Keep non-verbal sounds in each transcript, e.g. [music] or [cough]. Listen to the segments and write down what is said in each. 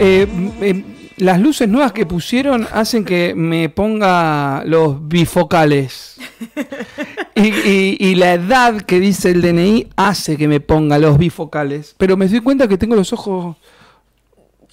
Eh, eh, las luces nuevas que pusieron hacen que me ponga los bifocales. Y, y la edad que dice el DNI hace que me ponga los bifocales. Pero me doy cuenta que tengo los ojos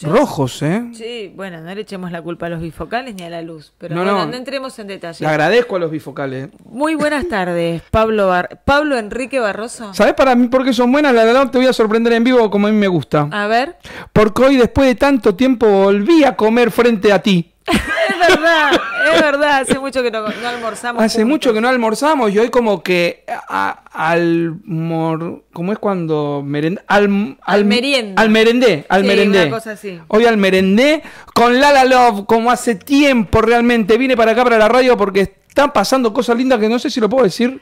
rojos, ¿eh? Sí, bueno, no le echemos la culpa a los bifocales ni a la luz, pero No, bueno, no. no, entremos en detalle. Le agradezco a los bifocales. Muy buenas [laughs] tardes, Pablo Bar- Pablo Enrique Barroso. ¿Sabes para mí por qué son buenas? La verdad te voy a sorprender en vivo como a mí me gusta. A ver, Porque hoy después de tanto tiempo volví a comer frente a ti. [laughs] es verdad, es verdad, hace mucho que no, no almorzamos. Hace juntos. mucho que no almorzamos y hoy como que a- al mor- ¿cómo es cuando merend al, Al merienda. al merendé, al Sí, merendé. una cosa así. Hoy al merendé con Lala Love como hace tiempo realmente vine para acá para la radio porque están pasando cosas lindas que no sé si lo puedo decir.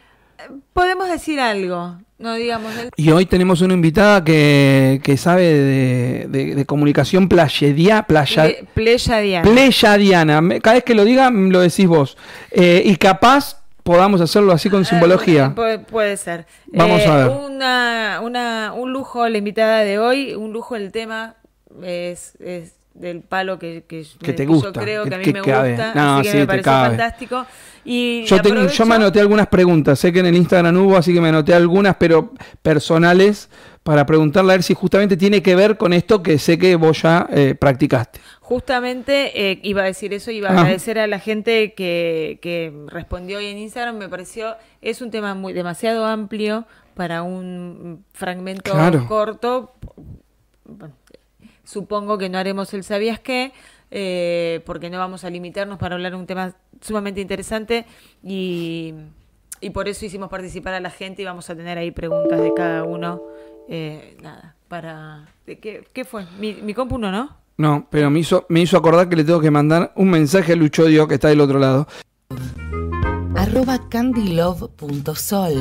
Podemos decir algo, no digamos el... Y hoy tenemos una invitada que, que sabe de, de- de comunicación playedia, playa, Ple- Pleyadiana. pleyadiana. Cada vez que lo diga, lo decís vos. Eh, y capaz podamos hacerlo así con simbología. Eh, puede, puede ser. Vamos Eh, a ver. Una, una, un lujo la invitada de hoy, un lujo el tema es, es del palo que, que, Que te yo gusta, creo que, a mí que me cabe. gusta, No, así que sí, me te pareció cabe. fantástico. Y Yo, tengo, yo me anoté algunas preguntas, sé que en el Instagram hubo, así que me anoté algunas, pero personales, para preguntarle a ver si justamente tiene que ver con esto que sé que vos ya eh, practicaste. Justamente eh, iba a decir eso, iba a Ah. agradecer a la gente que, que respondió hoy en Instagram. Me pareció, es un tema muy demasiado amplio para un fragmento Claro. corto. Bueno, supongo que no haremos el sabías qué, eh, porque no vamos a limitarnos para hablar de un tema sumamente interesante y, y por eso hicimos participar a la gente y vamos a tener ahí preguntas de cada uno. Eh, nada, para... ¿de qué, ¿Qué fue? Mi, mi compu no, ¿no? No, pero me hizo, me hizo acordar que le tengo que mandar un mensaje a Luchodio que está del otro lado. arroba candylove.sol.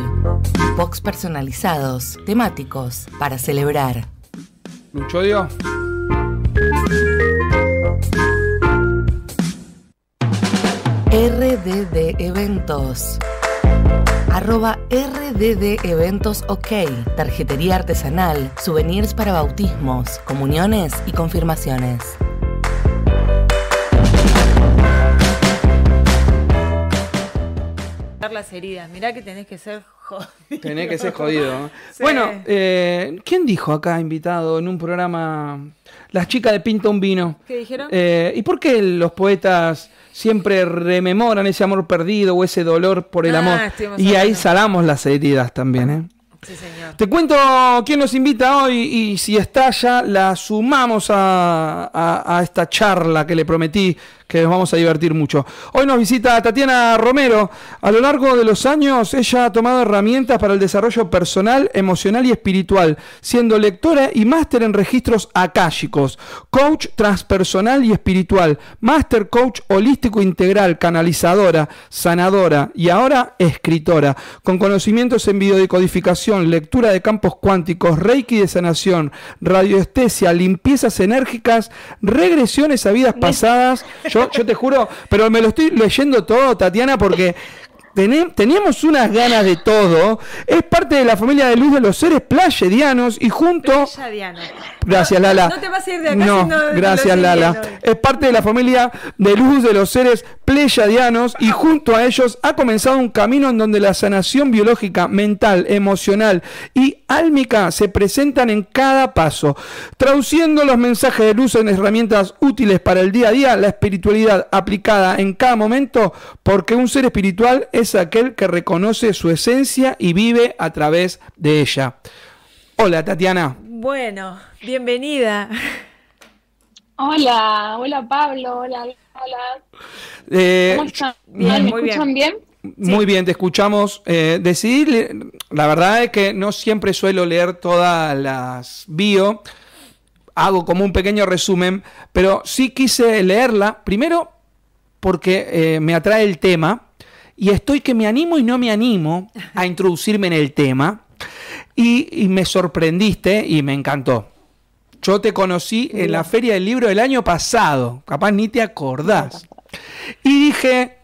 Box personalizados, temáticos, para celebrar. Luchodio. RDD Eventos. Arroba RDD Eventos OK. Tarjetería artesanal, souvenirs para bautismos, comuniones y confirmaciones. las heridas. Mirá que tenés que ser jodido. [laughs] Tenés que ser jodido. Bueno, eh, ¿quién dijo acá invitado en un programa Las chicas de Pinta un vino? ¿Qué dijeron? Eh, ¿Y por qué los poetas siempre rememoran ese amor perdido o ese dolor por el Ah, amor? Y ahí salamos las heridas también, ¿eh? Sí, señor. Te cuento quién nos invita hoy y si está ya la sumamos a, a- a esta charla que le prometí que nos vamos a divertir mucho. Hoy nos visita Tatiana Romero. A lo largo de los años ella ha tomado herramientas para el desarrollo personal, emocional y espiritual, siendo lectora y máster en registros akáshicos, coach transpersonal y espiritual, máster coach holístico integral, canalizadora, sanadora y ahora escritora, con conocimientos en biodecodificación, lectura de campos cuánticos, reiki de sanación, radioestesia, limpiezas enérgicas, regresiones a vidas pasadas. Yo, [laughs] yo te juro, pero me lo estoy leyendo todo, Tatiana, porque teníamos unas ganas de todo. Es parte de la familia de luz de los seres playedianos y junto... Gracias, Lala. No te vas a ir de acá No, gracias, Lala. Es parte de la familia de luz de los seres pleyadianos y junto a ellos ha comenzado un camino en donde la sanación biológica, mental, emocional y álmica se presentan en cada paso. Traduciendo los mensajes de luz en herramientas útiles para el día a día, la espiritualidad aplicada en cada momento, porque un ser espiritual es aquel que reconoce su esencia y vive a través de ella. Hola, Tatiana. Bueno, bienvenida. Hola, hola Pablo, hola, hola. Eh, ¿Cómo están? bien, ¿Me muy escuchan bien? Muy bien, te escuchamos. Eh, la verdad es que no siempre suelo leer todas las bio, hago como un pequeño resumen, pero sí quise leerla, primero porque eh, me atrae el tema y estoy que me animo y no me animo [laughs] a introducirme en el tema y, y me sorprendiste y me encantó. Yo te conocí en la Feria del Libro del año pasado, capaz ni te acordás. Y dije,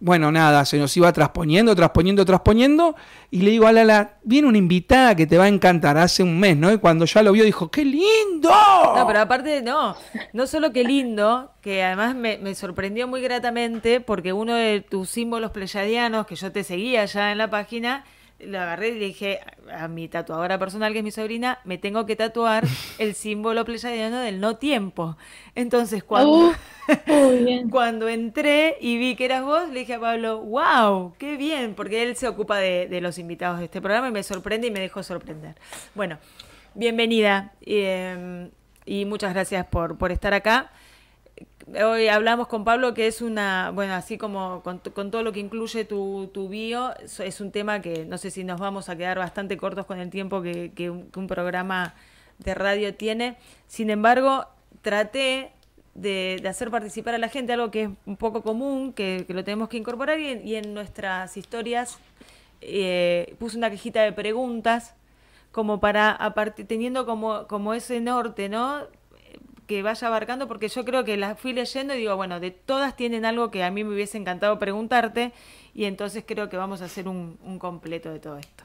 bueno, nada, se nos iba trasponiendo, trasponiendo, trasponiendo. Y le digo a Lala, viene una invitada que te va a encantar hace un mes, ¿no? Y cuando ya lo vio dijo, ¡qué lindo! No, pero aparte, no, no solo qué lindo, que además me, me sorprendió muy gratamente porque uno de tus símbolos pleyadianos, que yo te seguía ya en la página, lo agarré y le dije a mi tatuadora personal, que es mi sobrina, me tengo que tatuar [laughs] el símbolo pleyadiano del no tiempo. Entonces, cuando, Uh, [laughs] bien. cuando entré y vi que eras vos, le dije a Pablo, wow, qué bien, porque él se ocupa de, de los invitados de este programa y me sorprende y me dejó sorprender. Bueno, bienvenida eh, y muchas gracias por, por estar acá. Hoy hablamos con Pablo que es una, bueno, así como con, todo lo que incluye tu, tu bio, es- un tema que no sé si nos vamos a quedar bastante cortos con el tiempo que, que un, programa de radio tiene. Sin embargo, traté de, hacer participar a la gente, algo que es un poco común, que, lo tenemos que incorporar y en, nuestras historias eh, puse una cajita de preguntas como para, teniendo como, como ese norte, ¿no? Que vaya abarcando, porque yo creo que las fui leyendo y digo, bueno, de todas tienen algo que a mí me hubiese encantado preguntarte, y entonces creo que vamos a hacer un, un completo de todo esto.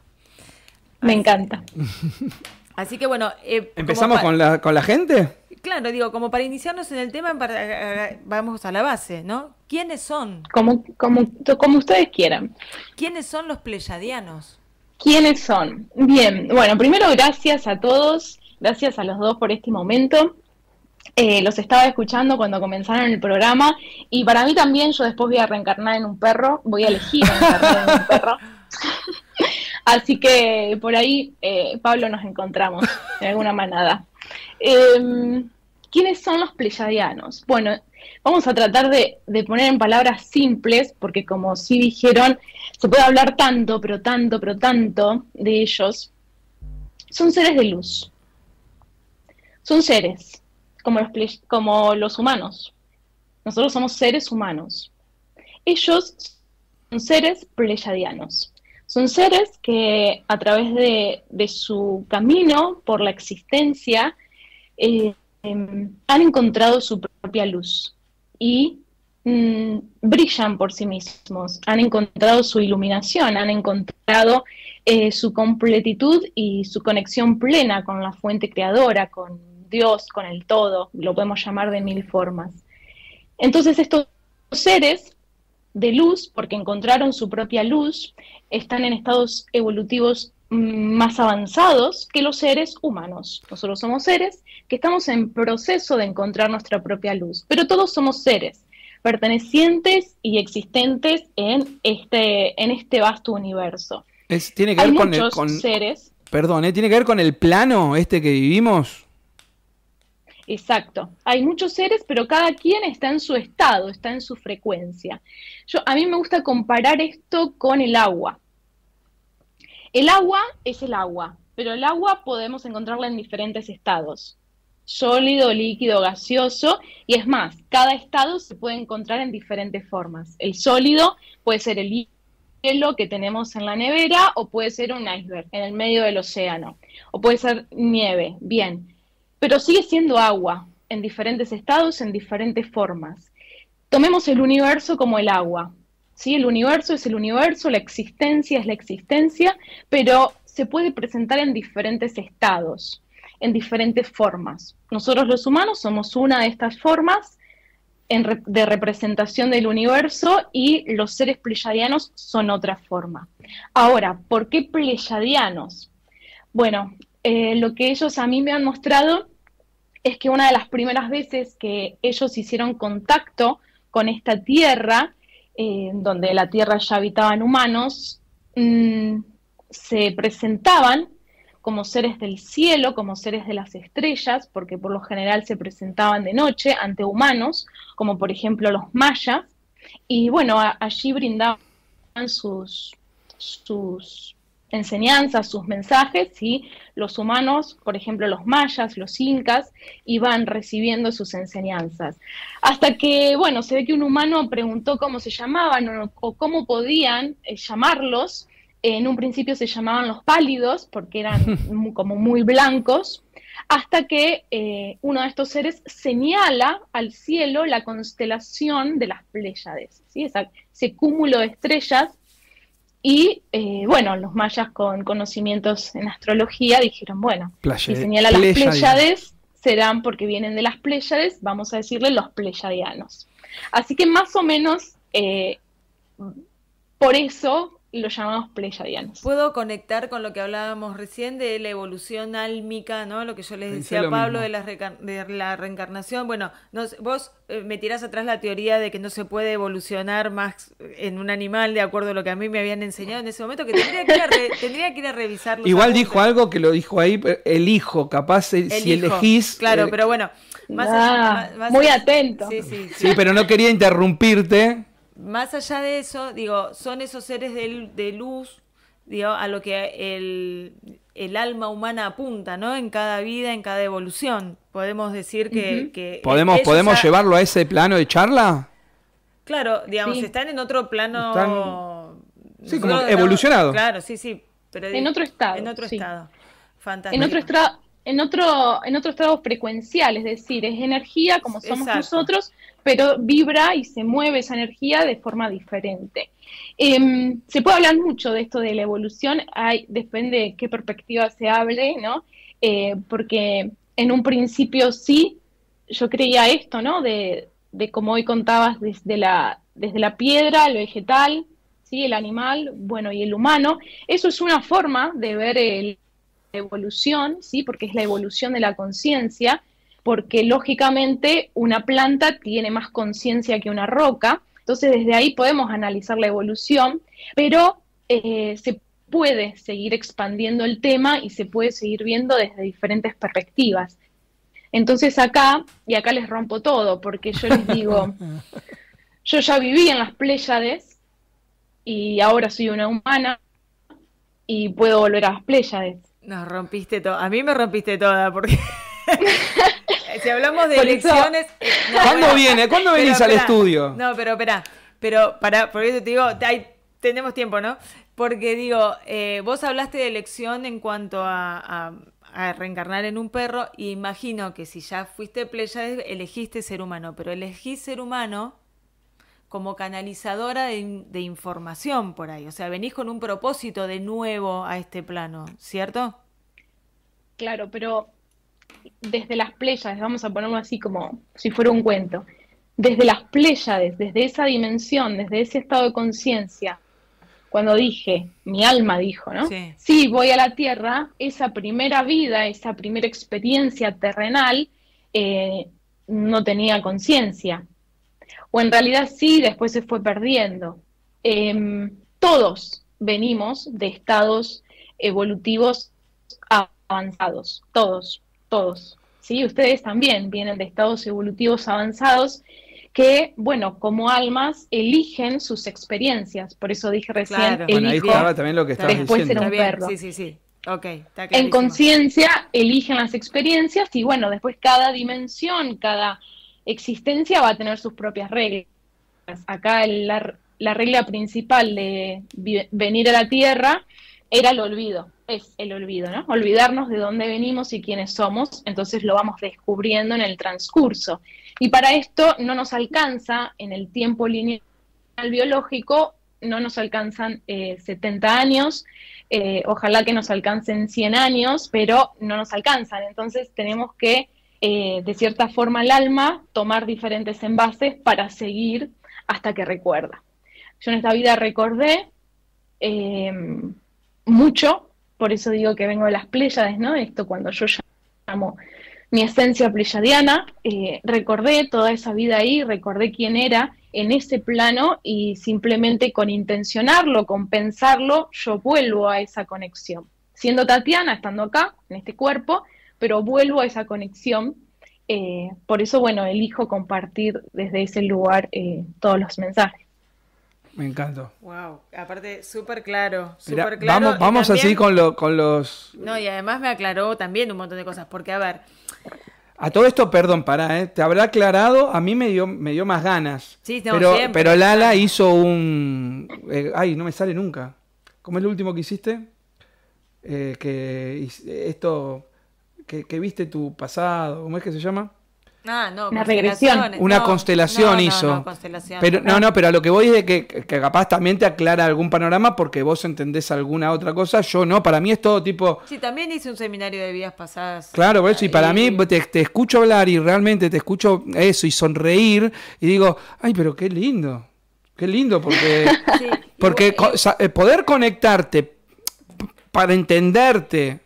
Me encanta. [laughs] Así que bueno, eh, ¿Empezamos con la, con la gente? Claro, digo, como para iniciarnos en el tema, para- eh, vamos a la base, ¿no? ¿Quiénes son? Como, como, como ustedes quieran. ¿Quiénes son los pleyadianos? ¿Quiénes son? Bien, bueno, primero gracias a todos, gracias a los dos por este momento. Eh, los estaba escuchando cuando comenzaron el programa y para mí también yo después voy a reencarnar en un perro, voy a elegir reencarnar en un perro. [laughs] [laughs] Así que por ahí, eh, Pablo, nos encontramos en alguna manada. Eh, ¿Quiénes son los pleyadianos? Bueno, vamos a tratar de, de poner en palabras simples, porque como sí dijeron, se puede hablar tanto, pero tanto, pero tanto de ellos. Son seres de luz. Son seres, como los, como los humanos. Nosotros somos seres humanos. Ellos son seres pleyadianos. Son seres que a través de, de su camino por la existencia eh, han encontrado su propia luz y mm, brillan por sí mismos, han encontrado su iluminación, han encontrado eh, su completitud y su conexión plena con la fuente creadora, con Dios, con el todo, lo podemos llamar de mil formas. Entonces estos seres de luz, porque encontraron su propia luz, están en estados evolutivos mm, más avanzados que los seres humanos. Nosotros somos seres que estamos en proceso de encontrar nuestra propia luz, pero todos somos seres pertenecientes y existentes en este, en este vasto universo. Es, tiene que Hay ver con el, muchos con, seres, perdón, ¿eh? tiene que ver con el plano este que vivimos. Exacto, hay muchos seres, pero cada quien está en su estado, está en su frecuencia. Yo, a mí me gusta comparar esto con el agua. El agua es el agua, pero el agua podemos encontrarla en diferentes estados. Sólido, líquido, gaseoso, y es más, cada estado se puede encontrar en diferentes formas. El sólido puede ser el hielo que tenemos en la nevera o puede ser un iceberg en el medio del océano, o puede ser nieve, bien, pero sigue siendo agua en diferentes estados, en diferentes formas. Tomemos el universo como el agua. ¿sí? El universo es el universo, la existencia es la existencia, pero se puede presentar en diferentes estados, en diferentes formas. Nosotros los humanos somos una de estas formas de representación del universo y los seres pleyadianos son otra forma. Ahora, ¿por qué pleyadianos? Bueno, eh, lo que ellos a mí me han mostrado es que una de las primeras veces que ellos hicieron contacto con esta tierra, eh, donde la tierra ya habitaban humanos, mm, se presentaban como seres del cielo, como seres de las estrellas, porque por lo general se presentaban de noche ante humanos, como por ejemplo los mayas, y bueno, allí brindaban sus enseñanzas, sus mensajes, y los humanos, por ejemplo los mayas, los incas, iban recibiendo sus enseñanzas. Hasta que, bueno, se ve que un humano preguntó cómo se llamaban o, o cómo podían eh, llamarlos. En un principio se llamaban los pálidos porque eran [laughs] mu- como muy blancos, hasta que eh, uno de estos seres señala al cielo la constelación de las Pléyades, ¿sí? ese cúmulo de estrellas. Y eh, bueno, los mayas con conocimientos en astrología dijeron, bueno, si señala las Pléyades, serán porque vienen de las Pléyades, vamos a decirle los pleyadianos. Así que más o menos eh, por eso lo llamamos pleyadianos. Puedo conectar con lo que hablábamos recién de la evolución álmica, ¿no? Lo que yo les decía a Pablo de la, de la, reencarnación. Bueno, vos eh, me tirás atrás la teoría de que no se puede evolucionar más en un animal de acuerdo a lo que a mí me habían enseñado en ese momento, que tendría que ir a, [laughs] tendría que ir a revisarlo. Igual dijo algo que lo dijo ahí, el hijo, capaz si elegís... Claro, eh, pero bueno, más, ah, muy atento. Sí, sí, sí, pero no quería interrumpirte más allá de eso, digo, son esos seres de, luz, digo, a lo que el, alma humana apunta, ¿no? En cada vida, en cada evolución. Podemos decir que... ¿Podemos, ¿podemos llevarlo a ese plano de charla? Claro, digamos, están en otro plano... Sí, como evolucionado. claro, sí, sí. Pero en otro estado. En otro estado. Fantástico. En otro estado en otro, en otro estado frecuencial, es decir, es energía como somos nosotros, pero vibra y se mueve esa energía de forma diferente. Em, se puede hablar mucho de esto de la evolución, depende de qué perspectiva se hable, ¿no? Eh, porque en un principio sí, yo creía esto, ¿no? De, de como hoy contabas, desde la, desde la piedra, lo vegetal, ¿sí? el animal, bueno, y el humano. Eso es una forma de ver el, evolución, ¿sí? porque es la evolución de la conciencia, porque lógicamente una planta tiene más conciencia que una roca, entonces desde ahí podemos analizar la evolución, pero eh, se puede seguir expandiendo el tema y se puede seguir viendo desde diferentes perspectivas. Entonces acá, y acá les rompo todo, porque yo les digo, [laughs] yo ya viví en las Pléyades y ahora soy una humana y puedo volver a las Pléyades. Nos rompiste todo. A mí me rompiste toda porque [laughs] si hablamos de elecciones. Eh, ¿Cuándo viene? ¿Cuándo venís al estudio? No, pero espera. Pero para, por eso te digo, tenemos tiempo, ¿no? Porque digo, eh, vos hablaste de elección en cuanto a, reencarnar en un perro, y imagino que si ya fuiste playa, elegiste ser humano, pero elegí ser humano como canalizadora de, información por ahí. O sea, venís con un propósito de nuevo a este plano, ¿cierto? Claro, pero desde las Pléyades, vamos a ponerlo así como si fuera un cuento, desde las Pléyades, desde esa dimensión, desde ese estado de conciencia, cuando dije, mi alma dijo, ¿no? Sí. voy a la Tierra, esa primera vida, esa primera experiencia terrenal, eh, no tenía conciencia o en realidad sí, después se fue perdiendo. Em, todos venimos de estados evolutivos avanzados, todos, todos. ¿sí? Ustedes también vienen de estados evolutivos avanzados que, bueno, como almas eligen sus experiencias. Por eso dije recién, claro. bueno, ahí estaba también lo que estabas después diciendo. un perro. Sí, sí, sí. Okay, en conciencia eligen las experiencias y bueno, después cada dimensión, cada existencia va a tener sus propias reglas. Acá la, regla principal de venir a la Tierra era el olvido, es el olvido, ¿no? Olvidarnos de dónde venimos y quiénes somos, entonces lo vamos descubriendo en el transcurso. Y para esto no nos alcanza en el tiempo lineal biológico, no nos alcanzan 70 eh, años, eh, ojalá que nos alcancen 100 años, pero no nos alcanzan, entonces tenemos que eh, de cierta forma el alma tomar diferentes envases para seguir hasta que recuerda. Yo en esta vida recordé eh, mucho, por eso digo que vengo de las Pléyades, ¿no? Esto cuando yo llamo mi esencia pleyadiana, eh, recordé toda esa vida ahí, recordé quién era en ese plano y simplemente con intencionarlo, con pensarlo, yo vuelvo a esa conexión. Siendo Tatiana, estando acá, en este cuerpo, pero vuelvo a esa conexión. Eh, por eso, bueno, elijo compartir desde ese lugar eh, todos los mensajes. Me encanta. Wow, aparte súper claro, súper claro. Vamos, vamos así con, lo, con los... No, y además me aclaró también un montón de cosas, porque a ver... A todo esto, perdón, para, ¿eh? te habrá aclarado, a mí me dio, me dio más ganas. Sí, pero, pero Lala hizo un... Eh, ay, no me sale nunca. ¿Cómo es lo último que hiciste? que esto que, que viste tu pasado, ¿cómo es que se llama? Ah, no, Una regresión. Una No, constelación no, no, hizo. no, constelación. Pero, no, no, pero a lo que voy es de que, que capaz también te aclara algún panorama porque vos entendés alguna otra cosa. Yo no, para mí es todo tipo. Sí, también hice un seminario de vidas pasadas. Claro, por eso, y para mí te, te escucho hablar y realmente te escucho eso y sonreír y digo, ay, pero qué lindo, qué lindo, porque, [laughs] Sí, [laughs] porque co- eh, poder conectarte para entenderte,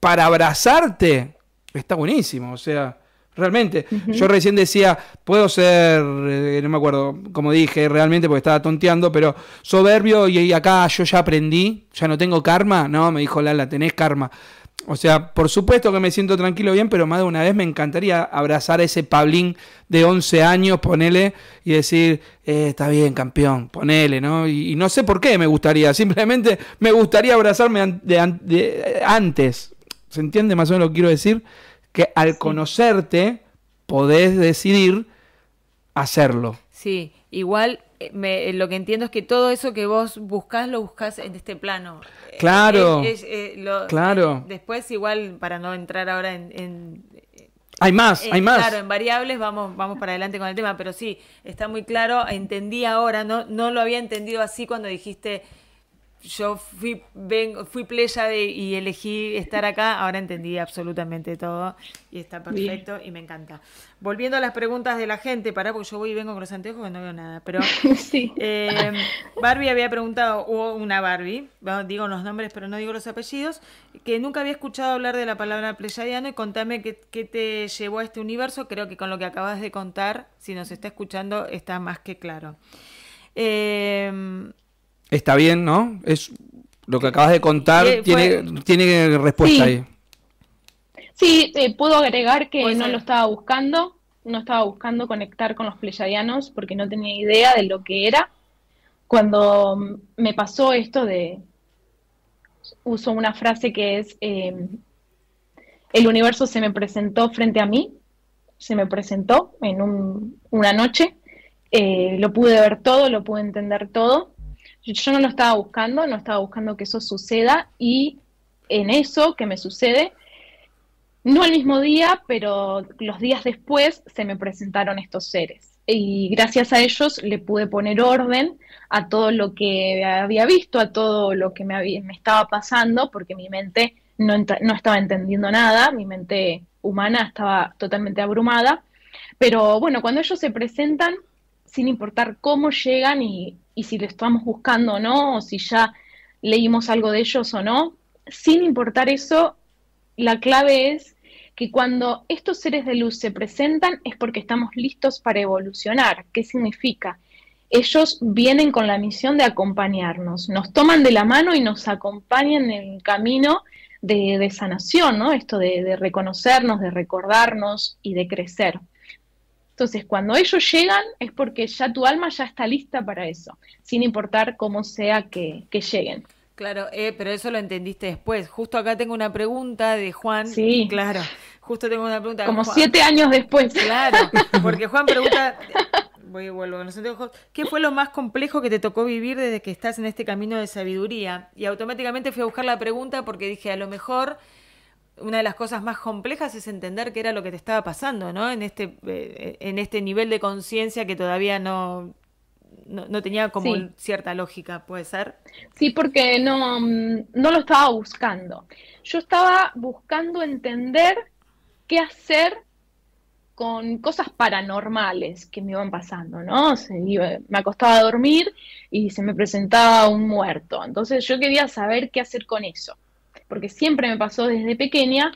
para abrazarte, está buenísimo, o sea, realmente. Yo recién decía, puedo ser, eh, no me acuerdo cómo dije realmente porque estaba tonteando, pero soberbio y, y acá yo ya aprendí, ya no tengo karma, no, me dijo Lala, tenés karma. O sea, por supuesto que me siento tranquilo bien, pero más de una vez me encantaría abrazar a ese Pablín de 11 años, ponele, y decir, eh, está bien, campeón, ponele, ¿no? Y, y no sé por qué me gustaría, [laughs] simplemente me gustaría abrazarme de an- de- eh, antes. ¿Se entiende más o menos lo que quiero decir? Que al conocerte podés decidir hacerlo. Sí, igual eh, me- eh, lo que entiendo es que todo eso que vos buscás lo buscás en este plano. Eh, Claro, eh, lo- claro. después igual, para no entrar ahora en... en- Hay más, hay más. Claro, en variables vamos, vamos para adelante con el tema, pero sí, está muy claro, entendí ahora, no, no lo había entendido así cuando dijiste... Yo fui, vengo, fui pléyade y elegí estar acá, ahora entendí absolutamente todo y está perfecto y me encanta. Volviendo a las preguntas de la gente, pará porque yo voy y vengo con los anteojos que no veo nada, pero [laughs] Sí. eh, Barbie había preguntado, hubo una Barbie, bueno, digo los nombres pero no digo los apellidos, que nunca había escuchado hablar de la palabra pleyadiano y contame qué, qué te llevó a este universo, creo que con lo que acabas de contar, si nos está escuchando, está más que claro. Eh, Está bien, ¿no? Es lo que acabas de contar, Eh, fue- tiene, tiene respuesta Sí. ahí. Sí, eh, puedo agregar que no lo estaba buscando, no estaba buscando conectar con los pleyadianos porque no tenía idea de lo que era. Cuando me pasó esto de, uso una frase que es, eh, el universo se me presentó frente a mí, se me presentó en un- una noche, eh, lo pude ver todo, lo pude entender todo. Yo- no lo estaba buscando, no estaba buscando que eso suceda y en eso que me sucede, no el mismo día, pero los días después se me presentaron estos seres. Y gracias a ellos le pude poner orden a todo lo que había visto, a todo lo que me, me estaba pasando, porque mi mente no, no estaba entendiendo nada, mi mente humana estaba totalmente abrumada. Pero bueno, cuando ellos se presentan, sin importar cómo llegan y, y si lo estamos buscando o no, o si ya leímos algo de ellos o no, sin importar eso, la clave es que cuando estos seres de luz se presentan es porque estamos listos para evolucionar. ¿Qué significa? Ellos vienen con la misión de acompañarnos, nos toman de la mano y nos acompañan en el camino de, sanación, ¿no? Esto de reconocernos, de recordarnos y de crecer. Entonces, cuando ellos llegan es porque ya tu alma ya está lista para eso, sin importar cómo sea que, que lleguen. Claro, eh, pero eso lo entendiste después. Justo acá tengo una pregunta de Juan. Sí. Claro, justo tengo una pregunta. Como Juan. siete años después. Claro, [laughs] porque Juan pregunta, voy y vuelvo con los anteojos, ¿qué fue lo más complejo que te tocó vivir desde que estás en este camino de sabiduría? Y automáticamente fui a buscar la pregunta porque dije, a lo mejor una de las cosas más complejas es entender qué era lo que te estaba pasando, ¿no? En este, eh, en este nivel de conciencia que todavía no, no, no tenía como Sí. cierta lógica, ¿puede ser? Sí, porque no, mm, no lo estaba buscando. Yo estaba buscando entender qué hacer con cosas paranormales que me iban pasando, ¿no? Se iba- me acostaba a dormir y se me presentaba un muerto. Entonces yo quería saber qué hacer con eso, porque siempre me pasó desde pequeña,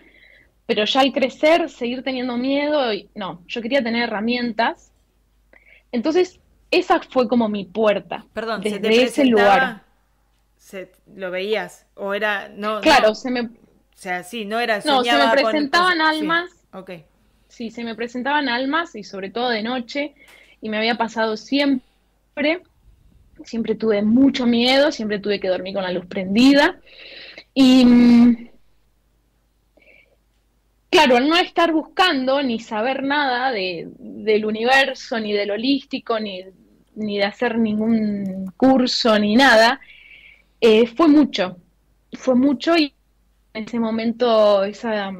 pero ya al crecer, seguir teniendo miedo, y, no, yo quería tener herramientas. Entonces esa fue como mi puerta, Perdón, ¿se desde te ese lugar. Se- ¿Lo veías? ¿O era.? No, Claro, no. se me, O sea, sí, no era. No, se me con presentaban sí, almas. Ok. Sí, se me presentaban almas y sobre todo de noche y me había pasado siempre, siempre tuve mucho miedo, siempre tuve que dormir con la luz prendida y mm, claro, no estar buscando ni saber nada de, del universo, ni del holístico, ni, ni de hacer ningún curso, ni nada, eh, fue mucho, fue mucho y ese momento esa,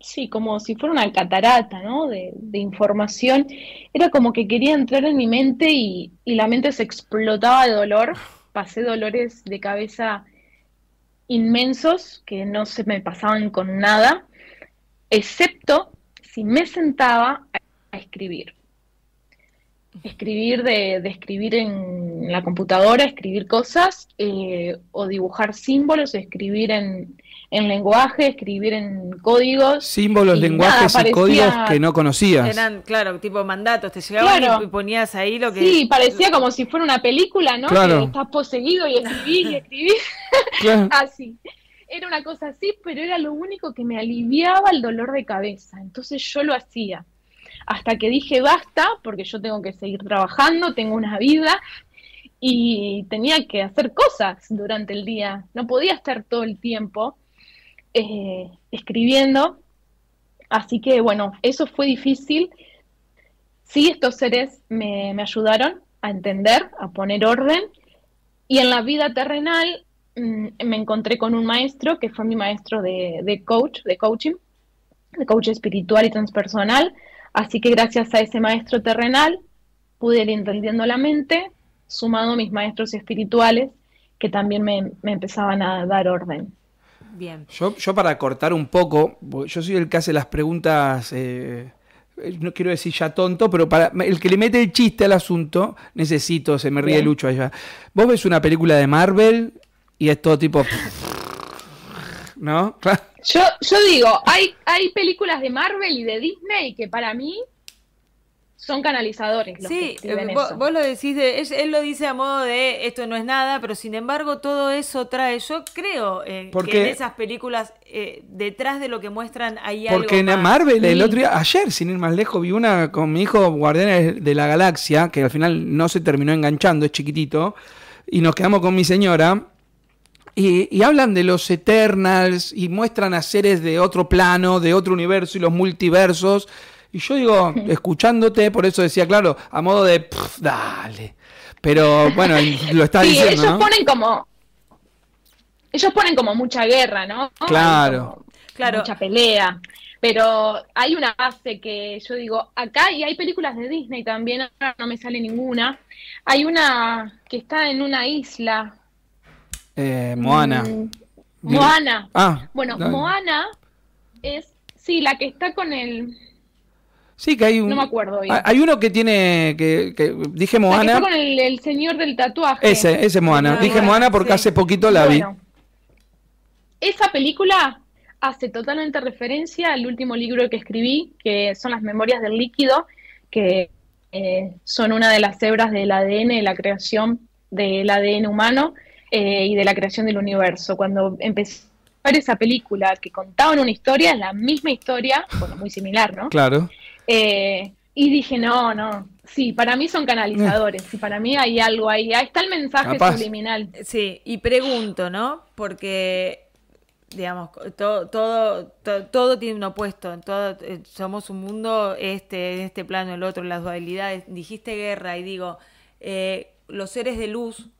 sí, como si fuera una catarata, ¿no? De, información. Era como que quería entrar en mi mente y, y la mente se explotaba de dolor. Pasé dolores de cabeza inmensos que no se me pasaban con nada, excepto si me sentaba a escribir. Escribir de, escribir en la computadora, escribir cosas, eh, o dibujar símbolos, escribir en, lenguaje, escribir en códigos. Símbolos, lenguajes y códigos que no conocías. Eran, claro, tipo mandatos, te llegaban y ponías ahí lo que... Sí, parecía como si fuera una película, ¿no? Que estás poseído y escribís y escribís. [laughs] [laughs] así. Era una cosa así, pero era lo único que me aliviaba el dolor de cabeza. Entonces yo lo hacía hasta que dije basta, porque yo tengo que seguir trabajando, tengo una vida y tenía que hacer cosas durante el día. No podía estar todo el tiempo eh, escribiendo. Así que bueno, eso fue difícil. Sí, estos seres me, ayudaron a entender, a poner orden. Y en la vida terrenal mm, me encontré con un maestro que fue mi maestro de, de coach, de coaching, de coach espiritual y transpersonal, Así que gracias a ese maestro terrenal pude ir entendiendo la mente, sumado a mis maestros espirituales que también me, empezaban a dar orden. Bien. Yo, yo, para cortar un poco, yo soy el que hace las preguntas, eh, no quiero decir ya tonto, pero para el que le mete el chiste al asunto, necesito, se me ríe Lucho allá. Vos ves una película de Marvel y es todo tipo... ¿No? Yo, yo digo, hay, hay películas de Marvel y de Disney que para mí son canalizadores. sí, vos, lo decís, de, él, lo dice a modo de esto no es nada, pero sin embargo todo eso trae, yo creo eh, que en esas películas eh, detrás de lo que muestran hay algo Porque en Marvel, el otro día, ayer sin ir más lejos, vi una con mi hijo Guardianes de la Galaxia, que al final no se terminó enganchando, es chiquitito, y nos quedamos con mi señora y, hablan de los Eternals y muestran a seres de otro plano, de otro universo y los multiversos. Y yo digo, [laughs] escuchándote, por eso decía, claro, a modo de, dale. Pero bueno, [laughs] lo está sí, diciendo. Ellos ponen como. Ellos ponen como mucha guerra, ¿no? Claro. claro. Mucha pelea. Pero hay una base que yo digo, acá, y hay películas de Disney también, ahora no me sale ninguna. Hay una que está en una isla, eh, Moana. Mm, Moana. Ah, bueno, Moana es, sí, la que está con el... Sí, que hay un... No me acuerdo Hay uno que tiene, que, dije Moana. está con el, señor del tatuaje. Ese, ese Moana. Ah, dije Moana porque hace poquito la vi. Esa película hace totalmente referencia al último libro que escribí, que son las Memorias del Líquido, que eh, son una de las hebras del ADN, de la creación del ADN humano, eh, y de la creación del universo. Cuando empecé a ver esa película que contaban una historia, la misma historia, bueno, muy similar, ¿no? Claro. Eh, y dije, no, no, sí, para mí son canalizadores, y para mí hay algo ahí, ahí está el mensaje subliminal. Sí, y pregunto, ¿no? Porque digamos, todo, todo, todo, tiene un opuesto, todo, eh, somos un mundo, este, este plano, el otro, las dualidades, dijiste guerra y digo, los seres de luz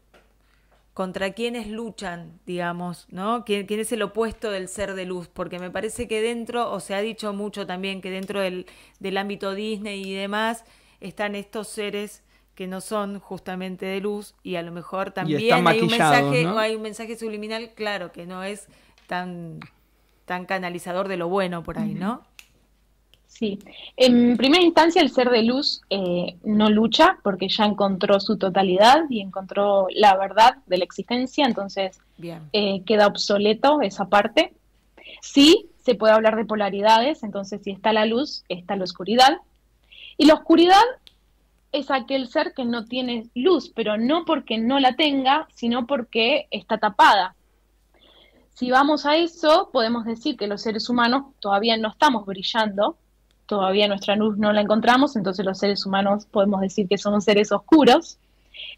contra quiénes luchan, digamos, ¿no? ¿Quién, es el opuesto del ser de luz? Porque me parece que dentro, o se ha dicho mucho también que dentro del, ámbito Disney y demás, están estos seres que no son justamente de luz y a lo mejor también hay un mensaje o hay un mensaje subliminal claro que no es tan tan canalizador de lo bueno por ahí, ¿no? Sí, en primera instancia el ser de luz eh, no lucha porque ya encontró su totalidad y encontró la verdad de la existencia, entonces eh, queda obsoleto esa parte. Sí, se puede hablar de polaridades, entonces si está la luz, está la oscuridad. Y la oscuridad es aquel ser que no tiene luz, pero no porque no la tenga, sino porque está tapada. Si vamos a eso, podemos decir que los seres humanos todavía no estamos brillando, todavía nuestra luz no la encontramos, entonces los seres humanos podemos decir que somos seres oscuros,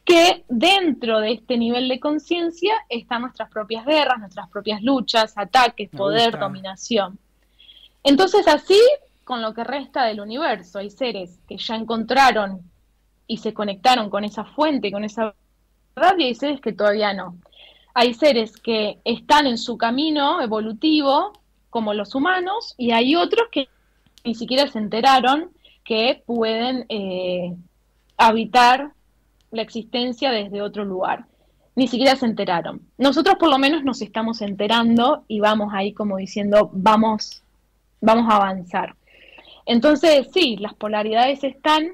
que dentro de este nivel de conciencia están nuestras propias guerras, nuestras propias luchas, ataques, poder, dominación. Entonces así, con lo que resta del universo, hay seres que ya encontraron y se conectaron con esa fuente, con esa verdad, y hay seres que todavía no. hay seres que están en su camino evolutivo, como los humanos, y hay otros que ni siquiera se enteraron que pueden eh, habitar la existencia desde otro lugar. Ni siquiera se enteraron. Nosotros por lo menos nos estamos enterando y vamos ahí como diciendo, vamos, vamos a avanzar. Entonces, sí, las polaridades están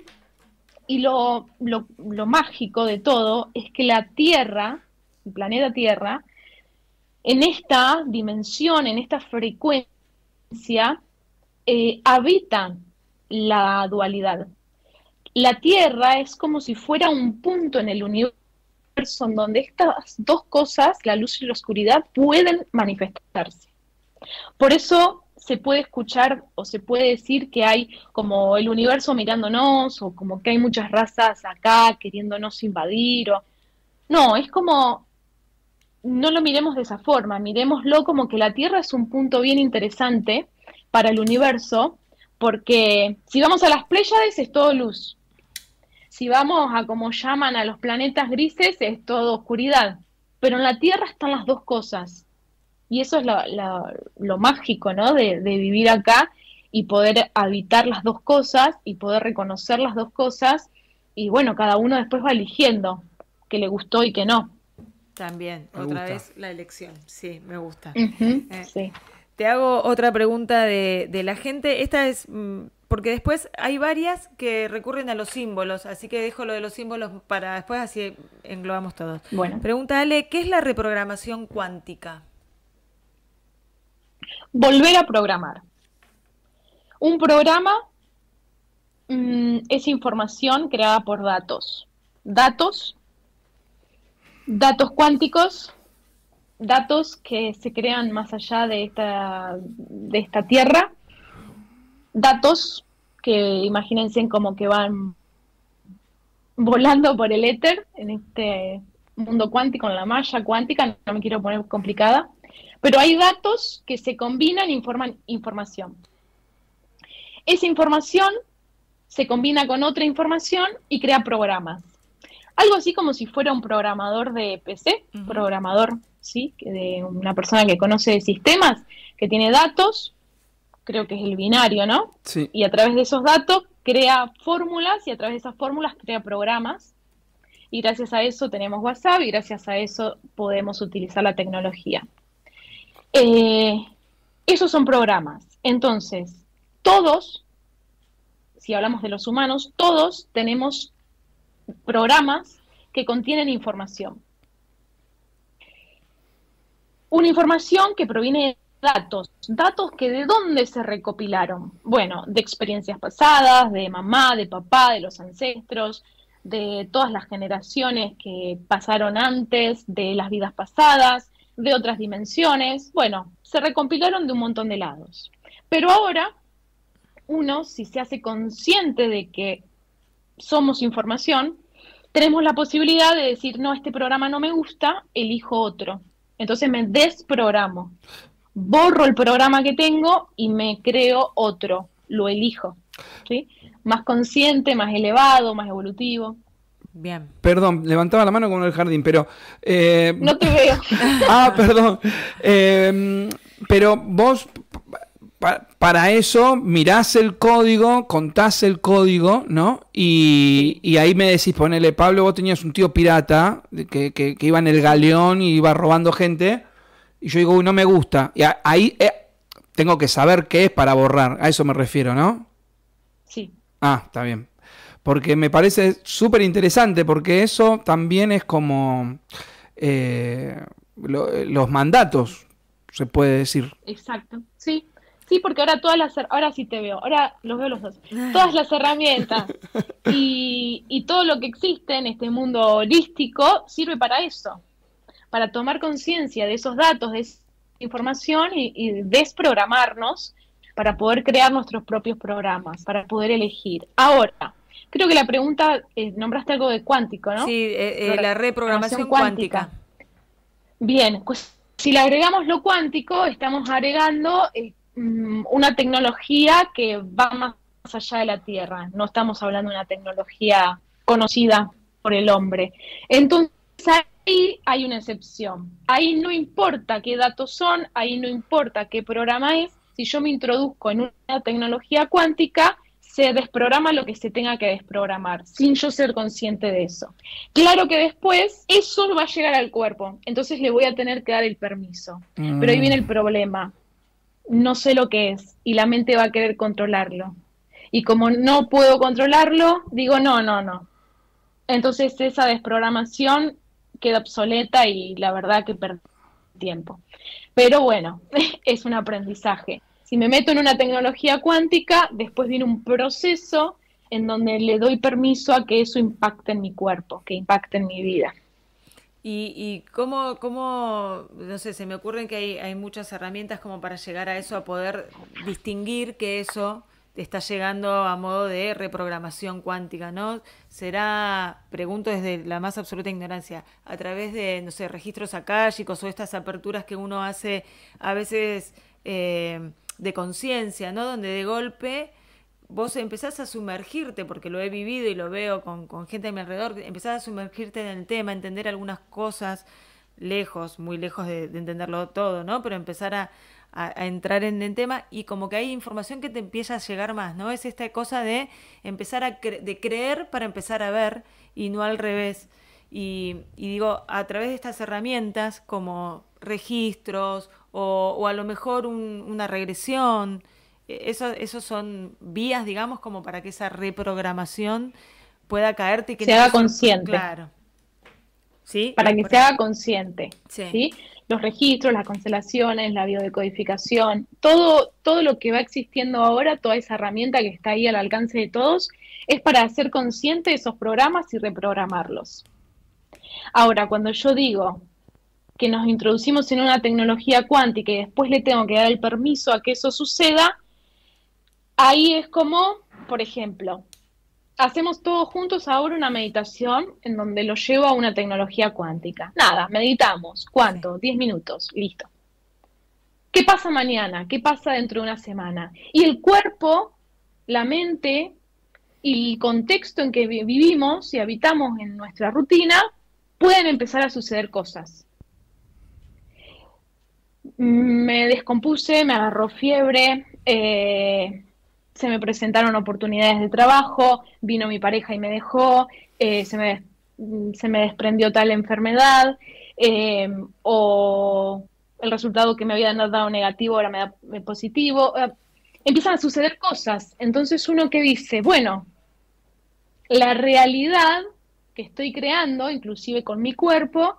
y lo, lo, lo mágico de todo es que la Tierra, el planeta Tierra, en esta dimensión, en esta frecuencia, eh, habita la dualidad. La Tierra es como si fuera un punto en el universo en donde estas dos cosas, la luz y la oscuridad, pueden manifestarse. Por eso se puede escuchar o se puede decir que hay como el universo mirándonos o como que hay muchas razas acá queriéndonos invadir o no, es como no lo miremos de esa forma, miremoslo como que la Tierra es un punto bien interesante para el universo, porque si vamos a las Pléyades es todo luz. Si vamos a como llaman a los planetas grises es todo oscuridad. Pero en la Tierra están las dos cosas. Y eso es lo, mágico, ¿no? De, de vivir acá y poder habitar las dos cosas y poder reconocer las dos cosas. Y bueno, cada uno después va eligiendo que le gustó y que no. También, otra vez la elección, sí, me gusta. Eh, te hago otra pregunta de, la gente. Esta es mm, porque después hay varias que recurren a los símbolos, así que dejo lo de los símbolos para después, así englobamos todos. Bueno. Pregunta Ale, ¿qué es la reprogramación cuántica? Volver a programar. Un programa mm, es información creada por datos. Datos datos cuánticos, datos que se crean más allá de esta, de esta Tierra, datos que imagínense como que van volando por el éter en este mundo cuántico, en la malla cuántica, no me quiero poner complicada, pero hay datos que se combinan e informan información. Esa información se combina con otra información y crea programas. Algo así como si fuera un programador de PC, programador, ¿sí? De una persona que conoce sistemas, que tiene datos, creo que es el binario, ¿no? Sí. Y a través de esos datos crea fórmulas y a través de esas fórmulas crea programas. Y gracias a eso tenemos WhatsApp y gracias a eso podemos utilizar la tecnología. Eh, esos son programas. Entonces, todos, si hablamos de los humanos, todos tenemos programas que contienen información. Una información que proviene de datos, datos que de dónde se recopilaron. Bueno, de experiencias pasadas, de mamá, de papá, de los ancestros, de todas las generaciones que pasaron antes, de las vidas pasadas, de otras dimensiones. Bueno, se recopilaron de un montón de lados. Pero ahora, uno, si se hace consciente de que somos información, tenemos la posibilidad de decir, no, este programa no me gusta, elijo otro. Entonces me desprogramo, borro el programa que tengo y me creo otro, lo elijo. ¿sí? Más consciente, más elevado, más evolutivo. Bien. Perdón, levantaba la mano con el jardín, pero... Eh, no te veo. [laughs] ah, perdón. Eh, pero vos, para eso mirás el código, contás el código, ¿no? Y, ahí me decís, ponele, Pablo, vos tenías un tío pirata que, que, iba en el galeón y iba robando gente. Y yo digo, uy, no me gusta. Y ahí eh, tengo que saber qué es para borrar. A eso me refiero, ¿no? Sí. Ah, está bien. Porque me parece súper interesante, porque eso también es como eh, los mandatos, se puede decir. Exacto, sí. Sí, porque ahora todas las ahora sí te veo, ahora los veo los dos. Todas las herramientas [laughs] y, y todo lo que existe en este mundo holístico sirve para eso, para tomar conciencia de esos datos, de esa información y, desprogramarnos para poder crear nuestros propios programas, para poder elegir. Ahora, creo que la pregunta, eh, nombraste algo de cuántico, ¿no? Sí, eh, eh, la reprogramación cuántica. Bien, pues si le agregamos lo cuántico, estamos agregando el Mm, una tecnología que va más allá de la Tierra. No estamos hablando de una tecnología conocida por el hombre. Entonces ahí hay una excepción. Ahí no importa qué datos son, ahí no importa qué programa es. Si yo me introduzco en una tecnología cuántica, se desprograma lo que se tenga que desprogramar, sin yo ser consciente de eso. Claro que después eso va a llegar al cuerpo, entonces le voy a tener que dar el permiso. Pero ahí viene el problema. No sé lo que es y la mente va a querer controlarlo. Y como no puedo controlarlo, digo, no, no, no. Entonces esa desprogramación queda obsoleta y la verdad que perdí tiempo. Pero bueno, [laughs] es un aprendizaje. Si me meto en una tecnología cuántica, después viene un proceso en donde le doy permiso a que eso impacte en mi cuerpo, que impacte en mi vida. Y, y cómo, cómo, no sé, se me ocurren que hay, hay muchas herramientas como para llegar a eso, a poder distinguir que eso está llegando a modo de reprogramación cuántica, ¿no? Será, pregunto desde la más absoluta ignorancia, a través de, no sé, registros akáshicos o estas aperturas que uno hace a veces... Eh, de conciencia, ¿no? Donde de golpe vos empezás a sumergirte, porque lo he vivido y lo veo con, gente a mi alrededor, empezás a sumergirte en el tema, entender algunas cosas lejos, muy lejos de, entenderlo todo, ¿no? Pero empezar a, entrar en el tema y como que hay información que te empieza a llegar más, ¿no? Es esta cosa de empezar a de creer para empezar a ver y no al revés. Y, digo, a través de estas herramientas como registros o, a lo mejor una regresión, e, esos son vías, digamos, como para que esa reprogramación pueda caerte y que se haga consciente. Claro. ¿Sí? Para que se haga consciente. Sí. Los registros, las constelaciones, la biodecodificación, todo, todo lo que va existiendo ahora, toda esa herramienta que está ahí al alcance de todos, es para hacer consciente esos programas y reprogramarlos. Ahora, cuando yo digo que nos introducimos en una tecnología cuántica y después le tengo que dar el permiso a que eso suceda, ahí es como, por ejemplo, hacemos todos juntos ahora una meditación en donde lo llevo a una tecnología cuántica. Nada, meditamos. ¿Cuánto? Diez minutos. Listo. ¿Qué pasa mañana? ¿Qué pasa dentro de una semana? Y el cuerpo, la mente y el contexto en que vivimos y habitamos en nuestra rutina pueden empezar a suceder cosas. Me descompuse, me agarró fiebre, eh, se me presentaron oportunidades de trabajo, vino mi pareja y me dejó, eh, se, me, se, me, desprendió tal enfermedad, eh, o el resultado que me había dado negativo ahora me da positivo. empiezan a suceder cosas. Entonces uno que dice, bueno, la realidad que estoy creando, inclusive con mi cuerpo,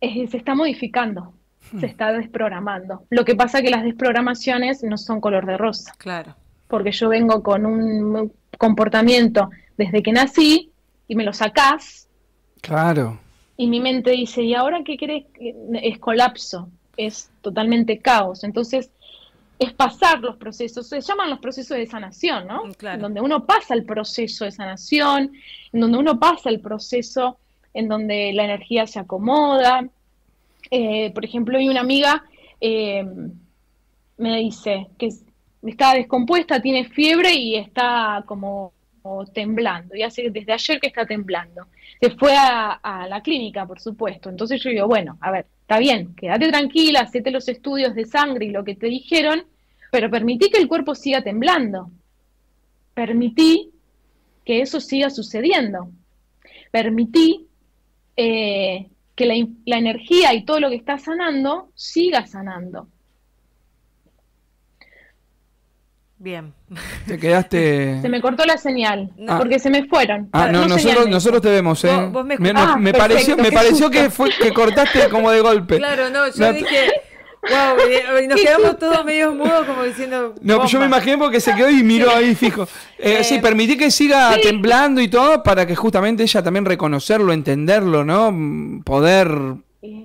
se está modificando, hmm. se está desprogramando. Lo que pasa que las desprogramaciones no son color de rosa. Claro. Porque yo vengo con un comportamiento desde que nací y me lo sacás. Claro. Y mi mente dice, ¿y ahora qué querés? Es colapso, es totalmente caos. Entonces, es pasar los procesos, se llaman los procesos de sanación, ¿no? Mm, donde uno pasa el proceso de sanación, en donde uno pasa el proceso en donde la energía se acomoda. Eh, por ejemplo, hay una amiga, eh, me dice que está descompuesta, tiene fiebre y está como, temblando, y hace desde ayer que está temblando. Se fue a, la clínica, por supuesto. Entonces yo digo, bueno, a ver, está bien, quédate tranquila, hacete los estudios de sangre y lo que te dijeron, pero permití que el cuerpo siga temblando. Permití que eso siga sucediendo. Permití eh, que la energía y todo lo que está sanando siga sanando. Bien. Te quedaste. Se me cortó la señal, porque se me fueron. Ah, no, nosotros, nosotros te vemos, ¿eh? me, ah, pareció, me pareció que, fue, que cortaste como de golpe. Claro, no, yo dije. Wow, y nos [laughs] quedamos todos medio mudos como diciendo. No, yo me imagino porque se quedó y miró ahí fijo. Eh, sí, permití que siga temblando y todo para que justamente ella también reconocerlo, entenderlo, ¿no? Poder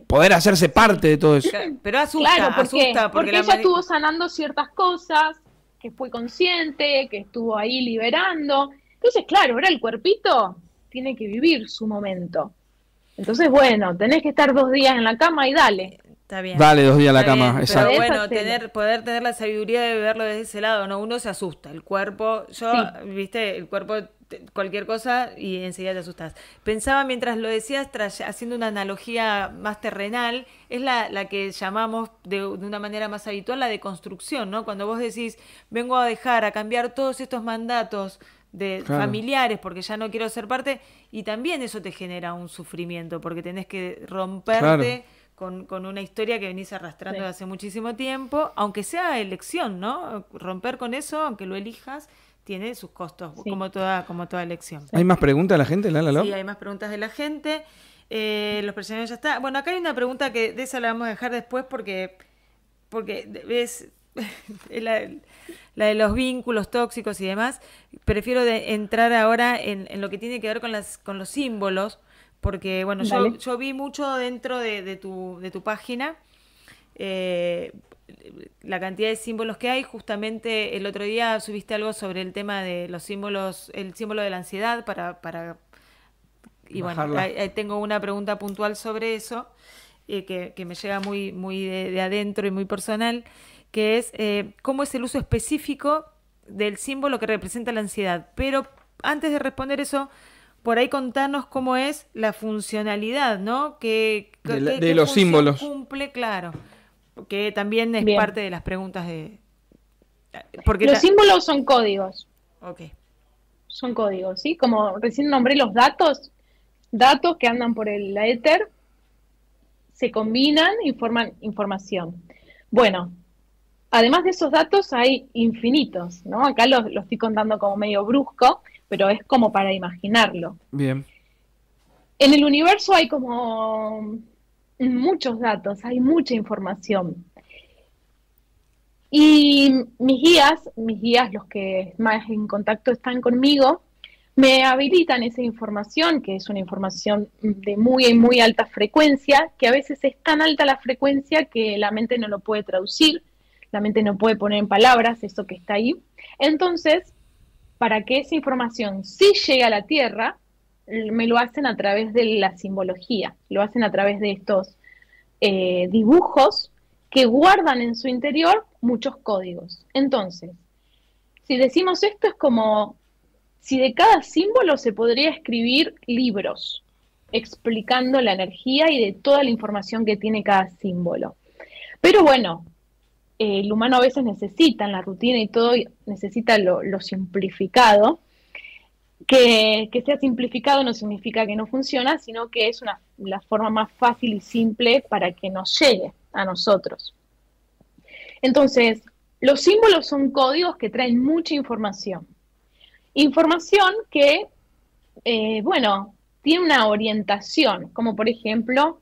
poder hacerse parte de todo eso. Pero asusta, claro, porque, asusta porque, ella estuvo sanando ciertas cosas, que fue consciente, que estuvo ahí liberando. Entonces, claro, ahora el cuerpito tiene que vivir su momento. Entonces, bueno, tenés que estar dos días en la cama y dale. Está bien. Dale dos días a la cama, exacto. Pero bueno, tener, poder tener la sabiduría de verlo desde ese lado, ¿no? Uno se asusta, el cuerpo, yo, viste, el cuerpo cualquier cosa y enseguida te asustas. Pensaba mientras lo decías, haciendo una analogía más terrenal, es la, la que llamamos de, de, una manera más habitual la de construcción, ¿no? Cuando vos decís, vengo a dejar, a cambiar todos estos mandatos de familiares porque ya no quiero ser parte, y también eso te genera un sufrimiento porque tenés que romperte. Con, con, una historia que venís arrastrando de hace muchísimo tiempo, aunque sea elección, ¿no? Romper con eso, aunque lo elijas, tiene sus costos, como, toda, como toda elección. ¿Hay más preguntas de la gente, Lala? Sí, hay más preguntas de la gente. Eh, los presionarios ya está. Bueno, acá hay una pregunta que de esa la vamos a dejar después porque, porque ves [laughs] la, de los vínculos tóxicos y demás. Prefiero de entrar ahora en, en, lo que tiene que ver con, las, con los símbolos, porque bueno, yo, yo, vi mucho dentro de, de, tu, de tu página. Eh, la cantidad de símbolos que hay. Justamente el otro día subiste algo sobre el tema de los símbolos, el símbolo de la ansiedad para... para y bueno, tengo una pregunta puntual sobre eso, eh, que, que, me llega muy, muy de, adentro y muy personal, que es eh, cómo es el uso específico del símbolo que representa la ansiedad. Pero antes de responder eso, por ahí contanos cómo es la funcionalidad, ¿no? Que, de, los símbolos. Cumple, claro que también es parte de las preguntas de... Porque los símbolos son códigos. Ok. Son códigos, ¿sí? Como recién nombré los datos, datos que andan por el éter, se combinan y forman información. Bueno, además de esos datos hay infinitos, ¿no? Acá lo, lo estoy contando como medio brusco, pero es como para imaginarlo. Bien. En el universo hay como muchos datos, hay mucha información. Y mis guías, mis guías, los que más en contacto están conmigo, me habilitan esa información, que es una información de muy, muy alta frecuencia, que a veces es tan alta la frecuencia que la mente no lo puede traducir, la mente no puede poner en palabras eso que está ahí. Entonces, para que esa información sí llegue a la Tierra, me lo hacen a través de la simbología, lo hacen a través de estos eh, dibujos que guardan en su interior muchos códigos. Entonces, si decimos esto es como si de cada símbolo se podría escribir libros explicando la energía y de toda la información que tiene cada símbolo. Pero bueno, el humano a veces necesita en la rutina y todo, necesita lo simplificado que, sea simplificado no significa que no funciona, sino que es una, la forma más fácil y simple para que nos llegue a nosotros. Entonces, los símbolos son códigos que traen mucha información. Información que, eh, bueno, tiene una orientación, como por ejemplo,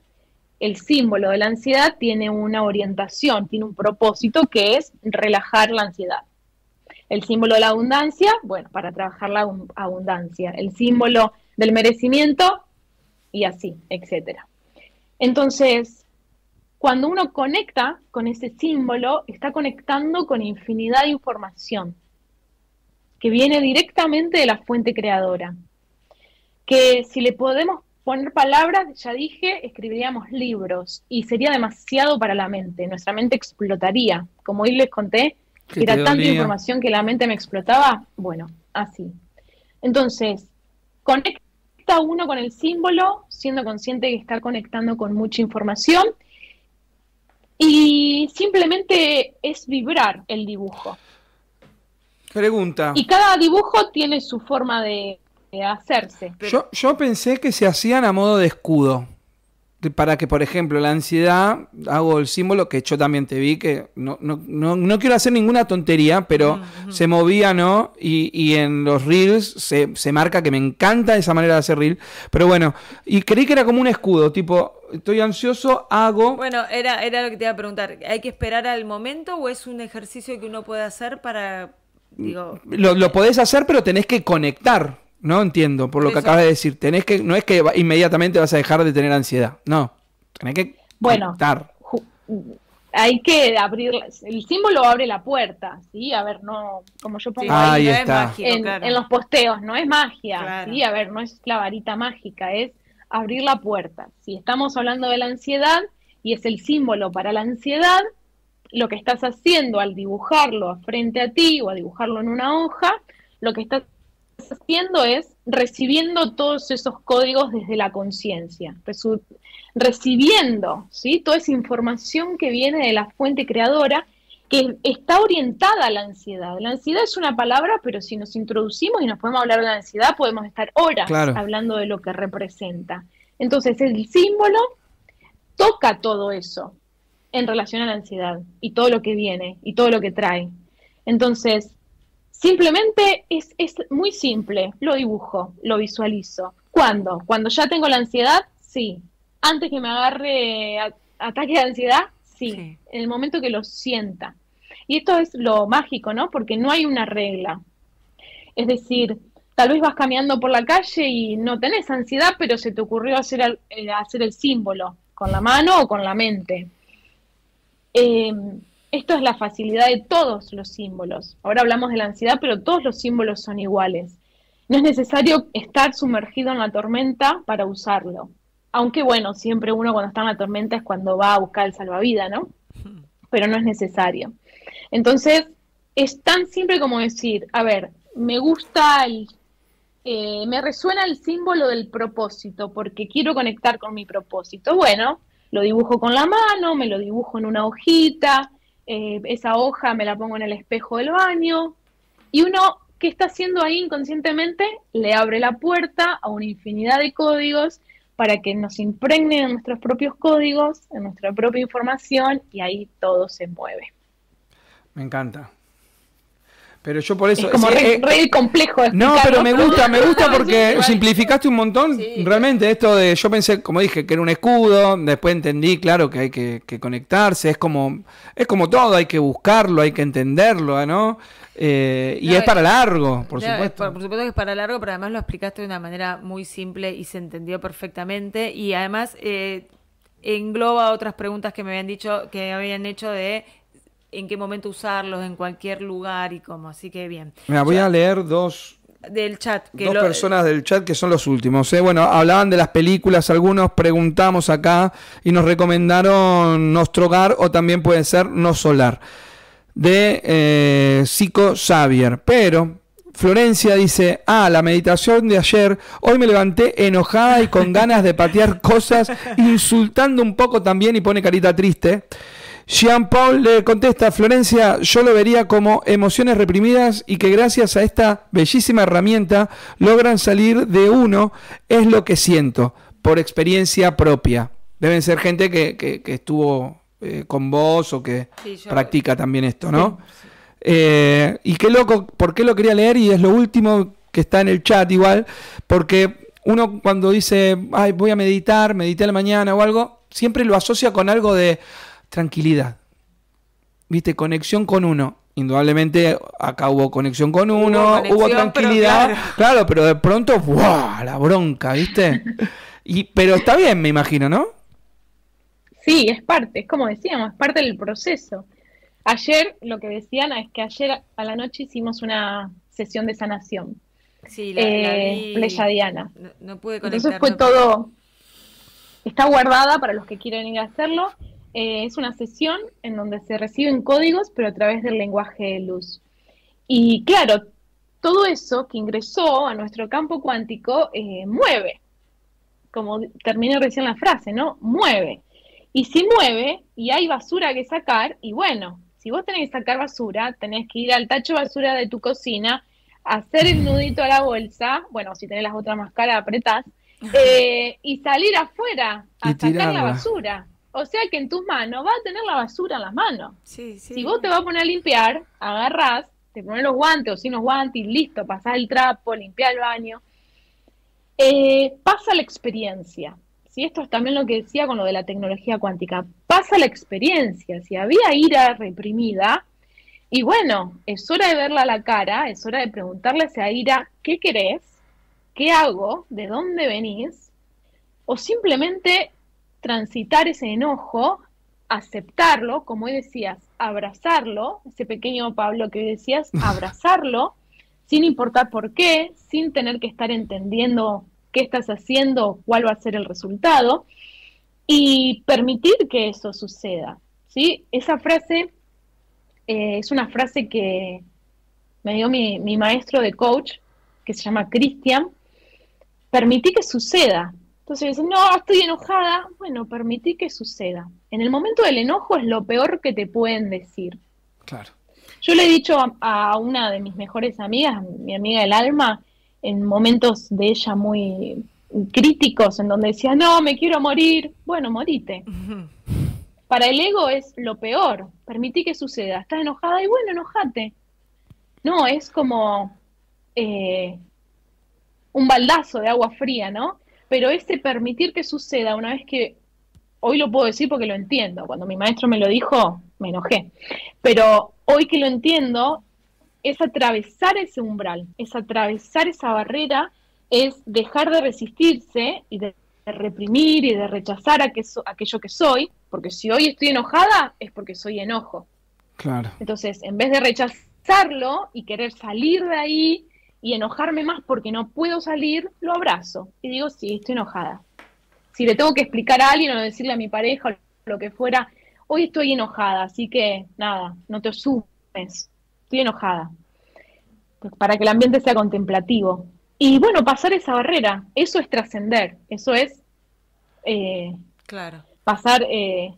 el símbolo de la ansiedad tiene una orientación, tiene un propósito que es relajar la ansiedad. El símbolo de la abundancia, bueno, para trabajar la abundancia. El símbolo del merecimiento y así, etcétera. Entonces, cuando uno conecta con ese símbolo, está conectando con infinidad de información que viene directamente de la fuente creadora. Que si le podemos poner palabras, ya dije, escribiríamos libros y sería demasiado para la mente. Nuestra mente explotaría. Como hoy les conté, era tanta información que la mente me explotaba. Bueno, así. Entonces, conecta uno con el símbolo, siendo consciente que está conectando con mucha información. Y simplemente es vibrar el dibujo. Pregunta. Y cada dibujo tiene su forma de, hacerse. Yo, yo pensé que se hacían a modo de escudo para que, por ejemplo, la ansiedad, hago el símbolo que yo también te vi, que no, no, no, quiero hacer ninguna tontería, pero se movía, ¿no? Y, y en los reels se, se, marca que me encanta esa manera de hacer reel. Pero bueno, y creí que era como un escudo, tipo, estoy ansioso, hago... Bueno, era, era lo que te iba a preguntar, ¿hay que esperar al momento o es un ejercicio que uno puede hacer para... Digo, lo, lo podés hacer, pero tenés que conectar. No entiendo, por lo que acabas de decir. Tenés que, no es que inmediatamente vas a dejar de tener ansiedad. No. Tenés que bueno, Hay que abrir, el símbolo abre la puerta, ¿sí? A ver, no, como yo pongo ahí, está. en, los posteos, no es magia, ¿sí? A ver, no es la varita mágica, es abrir la puerta. Si estamos hablando de la ansiedad y es el símbolo para la ansiedad, lo que estás haciendo al dibujarlo frente a ti o a dibujarlo en una hoja, lo que estás haciendo es recibiendo todos esos códigos desde la conciencia, recibiendo ¿sí? toda esa información que viene de la fuente creadora que está orientada a la ansiedad. La ansiedad es una palabra, pero si nos introducimos y nos podemos hablar de la ansiedad, podemos estar horas hablando de lo que representa. Entonces, el símbolo toca todo eso en relación a la ansiedad y todo lo que viene y todo lo que trae. Entonces, simplemente es, es muy simple, lo dibujo, lo visualizo. ¿Cuándo? Cuando ya tengo la ansiedad, sí. Antes que me agarre ataque de ansiedad, sí, en el momento que lo sienta. Y esto es lo mágico, ¿no? Porque no hay una regla. Es decir, tal vez vas caminando por la calle y no tenés ansiedad, pero se te ocurrió hacer el, eh, hacer el símbolo con la mano o con la mente. Eh, esto es la facilidad de todos los símbolos. Ahora hablamos de la ansiedad, pero todos los símbolos son iguales. No es necesario estar sumergido en la tormenta para usarlo. Aunque bueno, siempre uno cuando está en la tormenta es cuando va a buscar el salvavidas, ¿no? Pero no es necesario. Entonces, es tan simple como decir, a ver, me gusta el, eh, me resuena el símbolo del propósito porque quiero conectar con mi propósito. Bueno, lo dibujo con la mano, me lo dibujo en una hojita, eh, esa hoja me la pongo en el espejo del baño y uno, ¿qué está haciendo ahí inconscientemente? Le abre la puerta a una infinidad de códigos para que nos impregnen en nuestros propios códigos, en nuestra propia información y ahí todo se mueve. Me encanta. Pero yo por eso. Es como re, eh, complejo. No, pero me gusta, me gusta porque simplificaste un montón. Realmente, esto de. Yo pensé, como dije, que era un escudo. Después entendí, claro, que hay que, conectarse. Es como, es como todo, hay que buscarlo, hay que entenderlo, ¿no? Eh, y es para largo, por supuesto. Por, supuesto que es para largo, pero además lo explicaste de una manera muy simple y se entendió perfectamente. Y además eh, engloba otras preguntas que me habían dicho, que habían hecho de en qué momento usarlos, en cualquier lugar y cómo. Así que bien. Mira, voy a leer dos del chat. Que Dos personas del chat que son los últimos. ¿eh? Bueno, hablaban de las películas, algunos preguntamos acá y nos recomendaron Nostrogar o también puede ser No Solar, de eh, Psico Xavier. Pero Florencia dice, ah, la meditación de ayer, hoy me levanté enojada y con ganas de patear cosas, [laughs] insultando un poco también y pone carita triste. Jean-Paul le contesta, Florencia, yo lo vería como emociones reprimidas y que gracias a esta bellísima herramienta logran salir de uno, es lo que siento, por experiencia propia. Deben ser gente que, estuvo eh, con vos o que practica también esto, ¿no? Eh, y qué loco, ¿por qué lo quería leer? Y es lo último que está en el chat igual, porque uno cuando dice, ay, voy a meditar, medité a la mañana o algo, siempre lo asocia con algo de tranquilidad. ¿Viste? Conexión con uno. Indudablemente acá hubo conexión con uno, hubo, tranquilidad. claro. pero de pronto, ¡buah! La bronca, ¿viste? [laughs] y, pero está bien, me imagino, ¿no? Sí, es parte, es como decíamos, es parte del proceso. Ayer, lo que decían es que ayer a la noche hicimos una sesión de sanación. Sí, la, eh, No, pude conectar. Entonces fue todo, está guardada para los que quieren ir a hacerlo. Eh, es una sesión en donde se reciben códigos, pero a través del lenguaje de luz. Y claro, todo eso que ingresó a nuestro campo cuántico eh, mueve, como terminé recién la frase, ¿no? Mueve. Y si mueve y hay basura que sacar, y bueno, si vos tenés que sacar basura, tenés que ir al tacho basura de tu cocina, hacer el nudito a la bolsa, bueno, si tenés las otras máscaras, apretás, eh, y salir afuera a sacar la basura. O sea que en tus manos va a tener la basura en las manos. Si vos te vas a poner a limpiar, agarrás, te pones los guantes o sin los guantes y listo, pasás el trapo, limpiar el baño. Eh, pasa la experiencia. Si Esto es también lo que decía con lo de la tecnología cuántica. Pasa la experiencia. Si había ira reprimida, y bueno, es hora de verla a la cara, es hora de preguntarle a esa ira, ¿qué querés? ¿Qué hago? ¿De dónde venís? O simplemente transitar ese enojo, aceptarlo, como hoy decías, abrazarlo, ese pequeño Pablo que hoy decías, [laughs] abrazarlo, sin importar por qué, sin tener que estar entendiendo qué estás haciendo, cuál va a ser el resultado, y permitir que eso suceda. ¿sí? Esa frase eh, es una frase que me dio mi, mi maestro de coach, que se llama Cristian, permití que suceda. Entonces dicen, no, estoy enojada. Bueno, permití que suceda. En el momento del enojo es lo peor que te pueden decir. Claro. Yo le he dicho a, una de mis mejores amigas, mi amiga del alma, en momentos de ella muy críticos, en donde decía, no, me quiero morir. Bueno, morite. Para el ego es lo peor. Permití que suceda. Estás enojada y bueno, enojate. No, es como eh, un baldazo de agua fría, ¿no? Pero ese permitir que suceda una vez que, hoy lo puedo decir porque lo entiendo, cuando mi maestro me lo dijo, me enojé, pero hoy que lo entiendo, es atravesar ese umbral, es atravesar esa barrera, es dejar de resistirse y de reprimir y de rechazar aquello que soy, porque si hoy estoy enojada es porque soy enojo. Claro. Entonces, en vez de rechazarlo y querer salir de ahí y enojarme más porque no puedo salir, lo abrazo y digo, sí, estoy enojada. Si le tengo que explicar a alguien o decirle a mi pareja o lo que fuera, hoy estoy enojada, así que nada, no te asumes, estoy enojada. Pues para que el ambiente sea contemplativo. Y bueno, pasar esa barrera, eso es trascender, eso es eh, claro. pasar eh,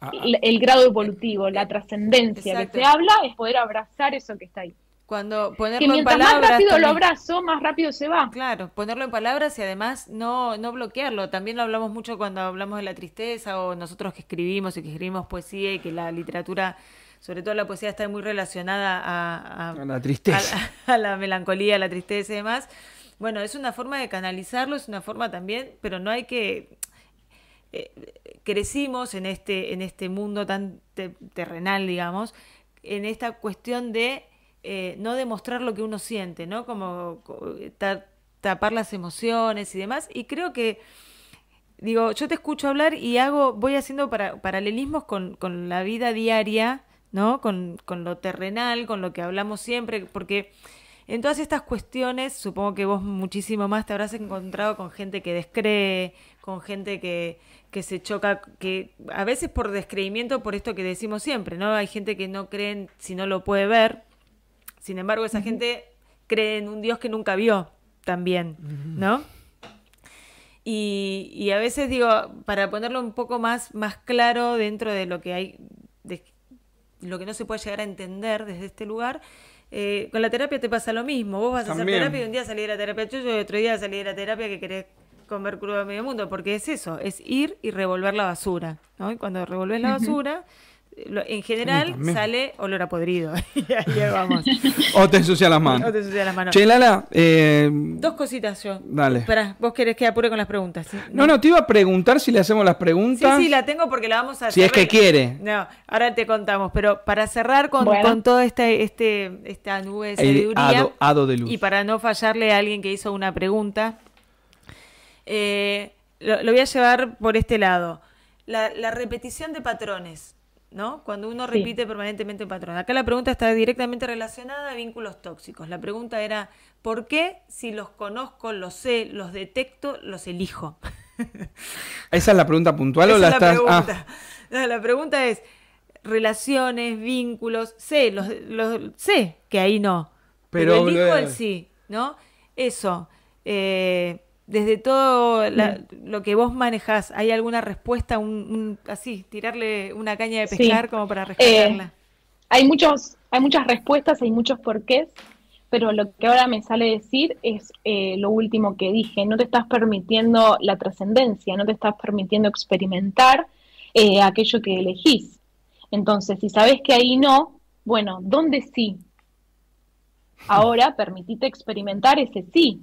ah, ah. el, grado evolutivo, la trascendencia que se habla, es poder abrazar eso que está ahí. Cuando ponerlo en palabras. Más rápido lo abrazo, más rápido se va. Claro, ponerlo en palabras y además no, no bloquearlo. También lo hablamos mucho cuando hablamos de la tristeza o nosotros que escribimos y que escribimos poesía y que la literatura, sobre todo la poesía, está muy relacionada a, la tristeza. [laughs] A, la melancolía, a la tristeza y demás. Bueno, es una forma de canalizarlo, es una forma también, pero no hay que. Eh, crecimos en este, en este mundo tan terrenal, digamos, en esta cuestión de eh, no demostrar lo que uno siente, ¿no? Como tapar las emociones y demás. Y creo que, digo, yo te escucho hablar y hago, voy haciendo para, paralelismos con, con, la vida diaria, ¿no? Con, con lo terrenal, con lo que hablamos siempre, porque en todas estas cuestiones, supongo que vos muchísimo más te habrás encontrado con gente que descree, con gente que, que se choca, que a veces por descreimiento, por esto que decimos siempre, ¿no? Hay gente que no cree si no lo puede ver, sin embargo, esa gente cree en un Dios que nunca vio también, ¿no? Y, a veces digo, para ponerlo un poco más, más claro dentro de lo que hay, de lo que no se puede llegar a entender desde este lugar, eh, con la terapia te pasa lo mismo. Vos vas a hacer terapia y un día salir de la terapia tuyo y otro día salir de la terapia que querés comer crudo a medio mundo, porque es eso, es ir y revolver la basura, ¿no? Y cuando revolves la basura en general sale olor a podrido. y [laughs] ahí vamos. o te ensucia las manos. O te ensucia las manos. Che, Lala, eh, Dos cositas yo. Dale. Espera, vos querés que apure con las preguntas. No, no, te iba a preguntar si le hacemos las preguntas. Sí, sí, la tengo porque la vamos a hacer. Si es que quiere. No, ahora te contamos. Pero para cerrar con, con toda esta, este, esta nube de sabiduría. Ado, de luz. Y para no fallarle a alguien que hizo una pregunta, eh, lo, voy a llevar por este lado. la repetición de patrones. ¿No? Cuando uno repite permanentemente un patrón. Acá la pregunta está directamente relacionada a vínculos tóxicos. La pregunta era, ¿por qué si los conozco, los sé, los detecto, los elijo? [laughs] ¿Esa es la pregunta puntual o la, es la Pregunta. Ah. la pregunta es, relaciones, vínculos, sé, los, los sé que ahí no. Pero, elijo el sí, ¿no? Eso. Eh, desde todo mm. lo que vos manejás, ¿hay alguna respuesta, un, así, tirarle una caña de pescar como para rescatarla? Eh, hay, muchos, hay muchas respuestas, hay muchos porqués, pero lo que ahora me sale decir es eh, lo último que dije, no te estás permitiendo la trascendencia, no te estás permitiendo experimentar eh, aquello que elegís. Entonces, si sabes que ahí no, bueno, ¿dónde sí? [laughs] Ahora permitite experimentar ese sí,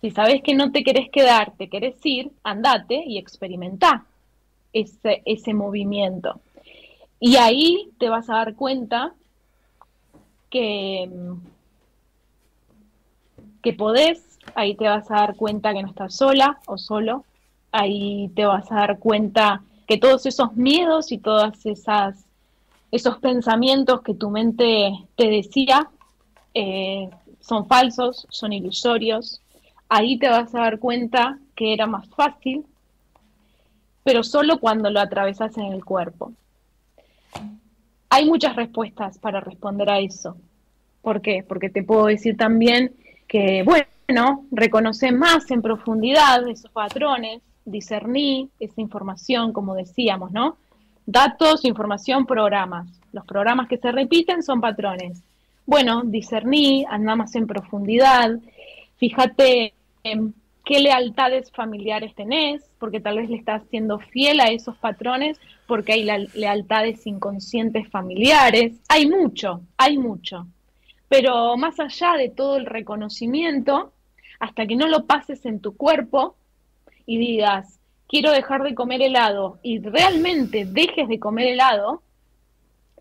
si sabes que no te querés quedar, te querés ir, andate y experimenta ese, ese movimiento. Y ahí te vas a dar cuenta que, que podés, ahí te vas a dar cuenta que no estás sola o solo, ahí te vas a dar cuenta que todos esos miedos y todas esas esos pensamientos que tu mente te decía eh, son falsos, son ilusorios, ahí te vas a dar cuenta que era más fácil, pero solo cuando lo atravesas en el cuerpo. Hay muchas respuestas para responder a eso. ¿Por qué? Porque te puedo decir también que, bueno, reconocer más en profundidad esos patrones, discernir esa información, como decíamos, ¿no? Datos, información, programas. Los programas que se repiten son patrones. Bueno, discernir, andar más en profundidad, fíjate qué lealtades familiares tenés, porque tal vez le estás siendo fiel a esos patrones, porque hay lealtades inconscientes familiares. Hay mucho, hay mucho. Pero más allá de todo el reconocimiento, hasta que no lo pases en tu cuerpo y digas, quiero dejar de comer helado y realmente dejes de comer helado,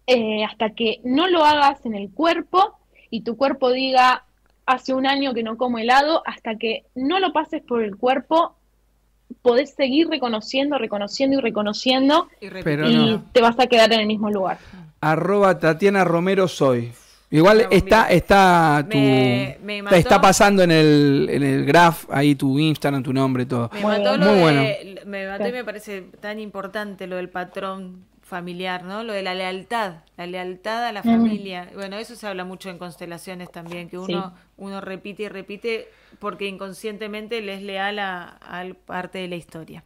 eh, hasta que no lo hagas en el cuerpo y tu cuerpo diga, hace un año que no como helado, hasta que no lo pases por el cuerpo, podés seguir reconociendo, reconociendo y reconociendo y, te vas a quedar en el mismo lugar. Arroba Tatiana Romero Soy. Igual está, está tu, está pasando en el, en el graph ahí tu Instagram, tu nombre, todo. Me mató Muy bueno. me mató y me parece tan importante lo del patrón familiar, ¿no? Lo de la lealtad, la lealtad a la familia. Bueno, eso se habla mucho en constelaciones también, que uno, uno repite y repite porque inconscientemente le es leal a, a parte de la historia.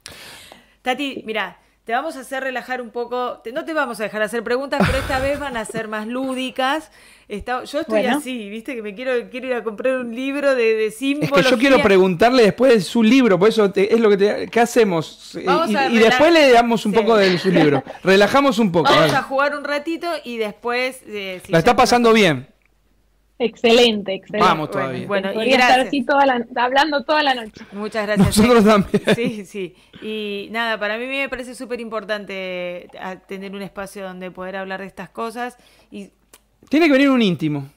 Tati, mira, te vamos a hacer relajar un poco, no te vamos a dejar hacer preguntas, pero esta vez van a ser más lúdicas. yo estoy así, viste, que me quiero, quiero ir a comprar un libro de, de símbolos. Es que yo quiero preguntarle después de su libro, por eso es lo que te, ¿qué hacemos? Y, después le damos un poco de su libro. [laughs] Relajamos un poco. Vamos a, jugar un ratito y después... Eh, la está pasando bien. Excelente, excelente. Vamos todavía. Bueno, y estar así toda la, hablando toda la noche. Muchas gracias. Nosotros también. Sí, sí. Y nada, para mí me parece súper importante tener un espacio donde poder hablar de estas cosas. y Tiene que venir un íntimo.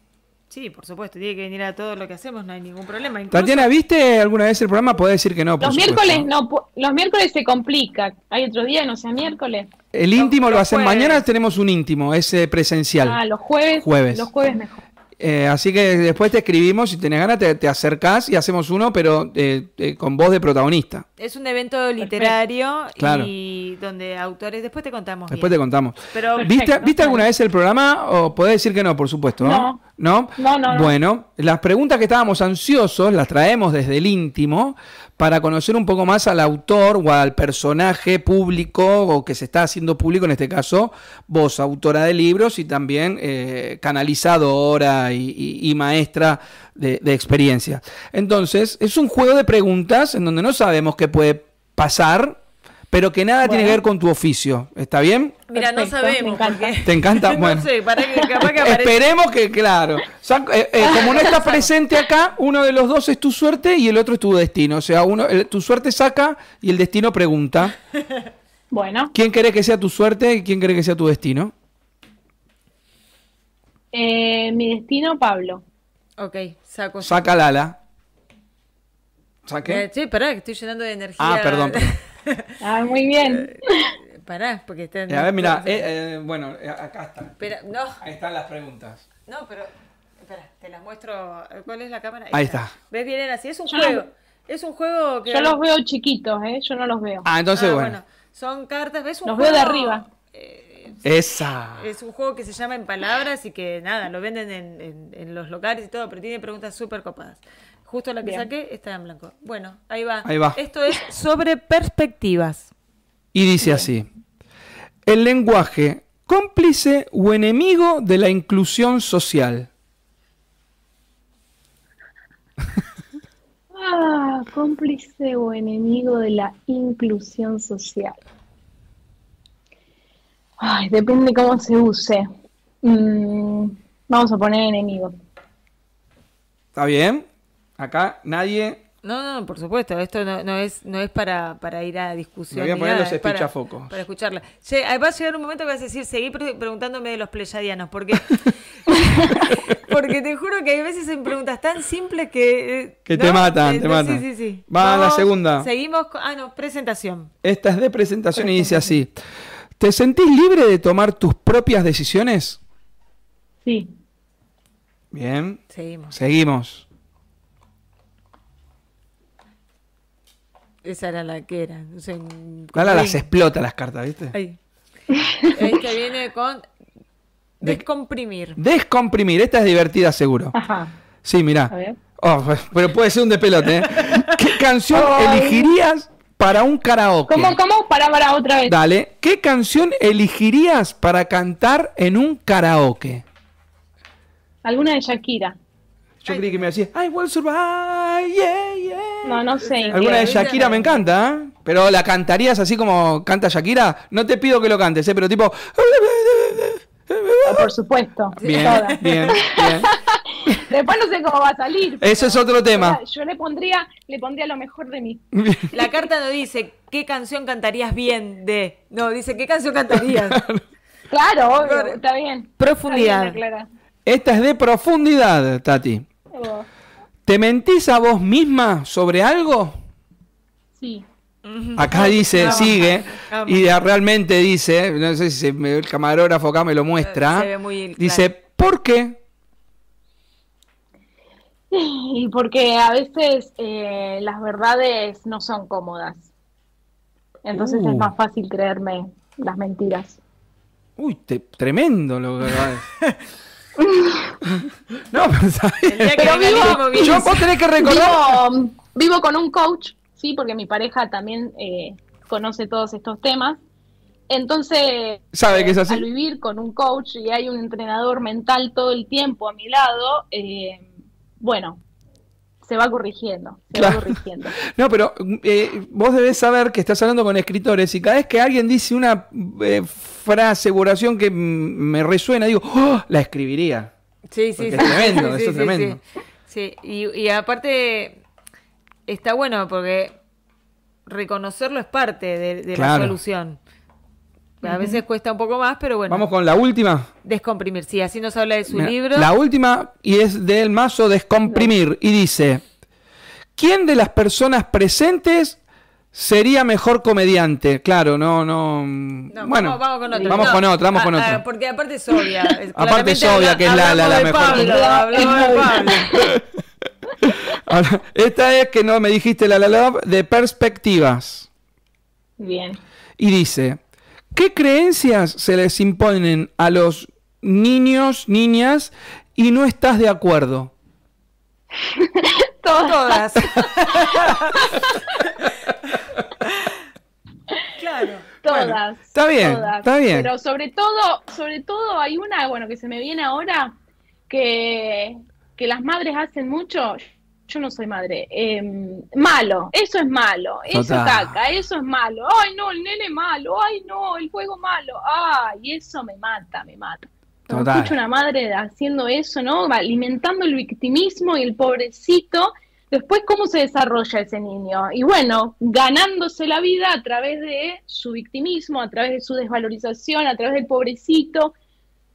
Sí, por supuesto, tiene que venir a todo lo que hacemos, no hay ningún problema. Tatiana, ¿viste alguna vez el programa? Puede decir que no. los miércoles no, los miércoles se complica. Hay otro día, no sea miércoles. El íntimo lo hacen mañana, tenemos un íntimo, es presencial. Ah, los jueves. jueves. Los jueves mejor. Eh, así que después te escribimos, si tenés ganas, te, te acercás y hacemos uno, pero eh, eh, con voz de protagonista. Es un evento literario y donde autores, después te contamos. Después te contamos. ¿Viste, ¿viste alguna vez el programa? O podés decir que no, por supuesto, ¿no? ¿No? No, no, Bueno, las preguntas que estábamos ansiosos las traemos desde el íntimo para conocer un poco más al autor o al personaje público o que se está haciendo público, en este caso, vos, autora de libros y también eh, canalizadora y, maestra de, de experiencia. Entonces, es un juego de preguntas en donde no sabemos qué puede pasar pero que nada tiene que ver con tu oficio. ¿Está bien? Mira, no sabemos. ¿Te encanta? [laughs] Bueno. [laughs] Esperemos que, claro. Eh, eh, como no estás presente acá, uno de los dos es tu suerte y el otro es tu destino. O sea, uno, tu suerte saca y el destino pregunta. [laughs] Bueno. ¿Quién quiere que sea tu suerte y quién quiere que sea tu destino? Eh, mi destino, Pablo. Ok, saco. Saca Lala. ¿Saqué? sí, pará, que estoy llenando de energía. Ah, perdón. [laughs] ah, muy bien. Eh, pará, porque está... a ver, mira, eh, eh, bueno, acá están. Pero, no. Ahí están las preguntas. No, pero... Espera, te las muestro. ¿Cuál es la cámara? Ahí, está. ¿Ves? Vienen así. Es un juego. Es un juego que... Yo los veo chiquitos, ¿eh? Yo no los veo. Ah, entonces ah, bueno. Son cartas. ¿Ves un los veo de arriba. Esa. Es un juego que se llama En Palabras y que nada, lo venden en, en los locales y todo, pero tiene preguntas súper copadas. Justo la que saqué está en blanco. Bueno, ahí va. Ahí va. Esto es sobre perspectivas. Y dice así. El lenguaje, cómplice o enemigo de la inclusión social. [laughs] Ah, cómplice o enemigo de la inclusión social. Ay, depende cómo se use. Mm, vamos a poner enemigo. ¿Está bien? Acá nadie. No, no, por supuesto, esto no, es no es para, para ir a discusión. Me voy a poner los para, Para escucharla. va a llegar un momento que vas a decir, seguí preguntándome de los pleyadianos, porque [laughs] porque te juro que hay veces en preguntas tan simples que... Eh, que te matan, te matan. Sí, sí, sí. Va a la segunda. Seguimos con... Ah, no, presentación. Esta es de presentación y dice así. ¿Te sentís libre de tomar tus propias decisiones? Sí. Bien. Seguimos. Seguimos. Esa era la que era. No sé, las explota las cartas, ¿viste? Ahí. [laughs] Este viene con descomprimir. Descomprimir. Esta es divertida, seguro. Ajá. Sí, mirá. Oh, pero puede ser un despelote. ¿eh? [laughs] ¿Qué canción Ay. elegirías para un karaoke? ¿Cómo, cómo? Para, para otra vez. Dale. ¿Qué canción elegirías para cantar en un karaoke? Alguna de Shakira. Yo creí que me decía, I will survive, yeah, yeah. No, no sé. Alguna de. Shakira me encanta, ¿eh? Pero la cantarías así como canta Shakira. No te pido que lo cantes, ¿eh? Pero tipo. Por supuesto. Bien, todas. bien, bien. [laughs] Después no sé cómo va a salir. Eso es otro tema. Yo le pondría, le pondría lo mejor de mí. La carta no dice qué canción cantarías bien de. No, dice qué canción cantarías. Claro, obvio, está bien. Profundidad. Está bien, Clara. Esta es de profundidad, Tati. ¿Te mentís a vos misma sobre algo? sí. Acá dice, Vamos, sigue, vamos. y realmente dice, no sé si se me- el camarógrafo acá me lo muestra, Se ve muy dice, claro. ¿por qué? Y porque a veces eh, las verdades no son cómodas. Entonces Uh. es más fácil creerme las mentiras. Uy, te- tremendo lo que [laughs] No, pero ¿sabes? El día que Pero venga el vivo-. Yo vos tenés que recordar. Vivo, vivo con un coach, sí, porque mi pareja también eh, conoce todos estos temas. Entonces, Sabe que es así. al vivir con un coach y hay un entrenador mental todo el tiempo a mi lado, eh, bueno, se va corrigiendo, se Claro. va corrigiendo. [laughs] No, pero eh, vos debés saber que estás hablando con escritores y cada vez que alguien dice una eh, frase o oración que me resuena, digo, "Oh, la escribiría. Sí, sí, Porque [laughs] sí. es tremendo, sí, eso sí, es tremendo. Sí, Sí, Y, y aparte está bueno porque reconocerlo es parte de, de Claro. la solución. A veces cuesta un poco más, pero bueno, Vamos con la última. descomprimir. Sí, así nos habla de su Mira, libro. La última y es del mazo Descomprimir y dice, ¿quién de las personas presentes sería mejor comediante? Claro, no, no... No, bueno, vamos, vamos con otra. Vamos No, con otra, vamos ah, con ah, otra. porque aparte es obvia. Es- [laughs] Aparte es obvia que es la- la- la hablamos de mejor. Pablo, [laughs] hablamos de Pablo. [laughs] Ahora, esta es que no me dijiste la la la de perspectivas. Bien. Y dice, ¿qué creencias se les imponen a los niños, niñas y no estás de acuerdo? [laughs] Todas. Todas. [laughs] claro. Todas. está bien, todas. está bien. Pero sobre todo, sobre todo hay una, bueno, que se me viene ahora, que, que las madres hacen mucho. Yo no soy madre. eh, malo, eso es malo, eso es caca, eso es malo. Ay, no, el nene malo, ay, no, el juego malo. Ay, eso me mata, me mata. Cuando escucho una madre haciendo eso, ¿no? Alimentando el victimismo y el pobrecito. Después, ¿cómo se desarrolla ese niño? Y bueno, ganándose la vida a través de su victimismo, a través de su desvalorización, a través del pobrecito.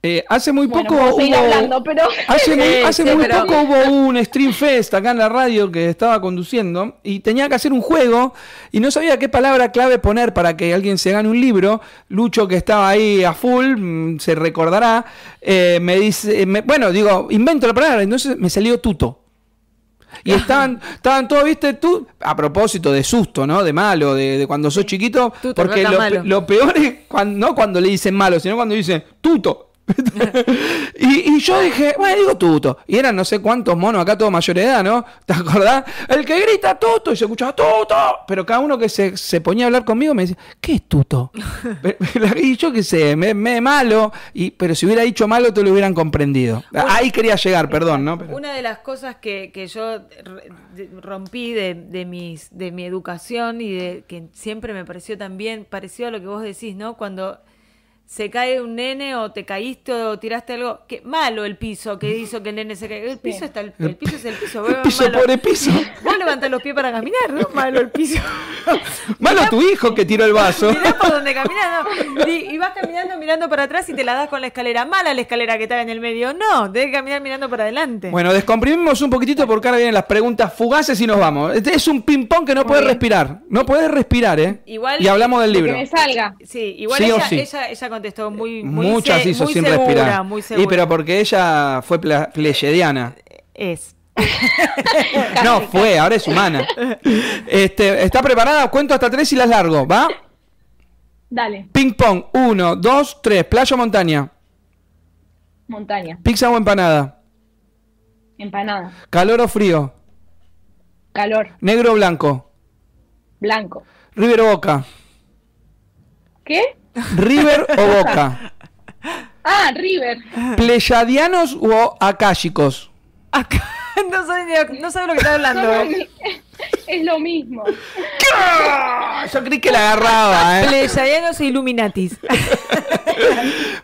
Eh, hace muy poco hubo... hablando, pero [laughs] Hace muy, Sí, hace sí, muy pero- poco hubo un Stream Fest acá en la radio que estaba conduciendo y tenía que hacer un juego y no sabía qué palabra clave poner para que alguien se gane un libro. Lucho, que estaba ahí a full, mm, se recordará, eh, me dice, me- bueno, digo, invento la palabra, entonces me salió tuto. Y estaban, estaban todos, viste, tú, a propósito de susto, ¿no? De malo, de, de cuando sos chiquito, Tuto, porque no lo, malo. lo peor es cuando, no cuando le dicen malo, sino cuando dicen tuto. [laughs] y, y yo dije, bueno, digo tuto. Y eran no sé cuántos monos acá, todo mayor edad, ¿no? [laughs] ¿Te acordás? El que grita tuto y se escuchaba tuto. Pero cada uno que se, se ponía a hablar conmigo me decía, ¿qué es tuto? [laughs] y yo qué sé, me, me malo. Y, pero si hubiera dicho malo, te lo hubieran comprendido. Ahí quería llegar, perdón, ¿no? Pero- Una de las cosas que, que yo rompí de, de mis, de mi educación y de que siempre me pareció también parecido a lo que vos decís, ¿no? Cuando se cae un nene o te caíste o tiraste algo, que malo el piso que hizo que el nene se caiga. El piso está el, el piso es el piso. el piso, malo. pobre piso. Vos levantás los pies para caminar, ¿no? Malo el piso. [laughs] Malo tu hijo que tiró el vaso. [laughs] Mirá por donde caminas, no. Y, y vas caminando mirando para atrás y te la das con la escalera. Mala la escalera que está en el medio. No, tenés que caminar mirando para adelante. Bueno, descomprimimos un poquitito porque ahora vienen las preguntas fugaces y nos vamos. Este es un ping-pong que no puedes respirar. No puedes respirar, ¿eh? Igual- y hablamos del de que libro. me salga. Sí, igual Sí o ella, sí. ella, ella contestó muy, muy, Muchas se- hizo muy sin segura, respirar. muy y pero porque ella fue ple- pleyediana. Es. [laughs] No, fue, ahora es humana. Este, ¿Está preparada? Cuento hasta tres y las largo, ¿va? Dale, Ping pong, uno, dos, tres. Playa o montaña. montaña, Pizza o empanada. empanada, Calor o frío. Calor. Negro o blanco. Blanco. River o Boca. ¿Qué? River o Boca. Ah, River. Pleyadianos o acálicos. Acá, [laughs] no sabe, no sabe lo que está hablando. es lo mismo. Yo creí que la agarraba, ¿eh? Pleyadianos e Illuminatis. [laughs]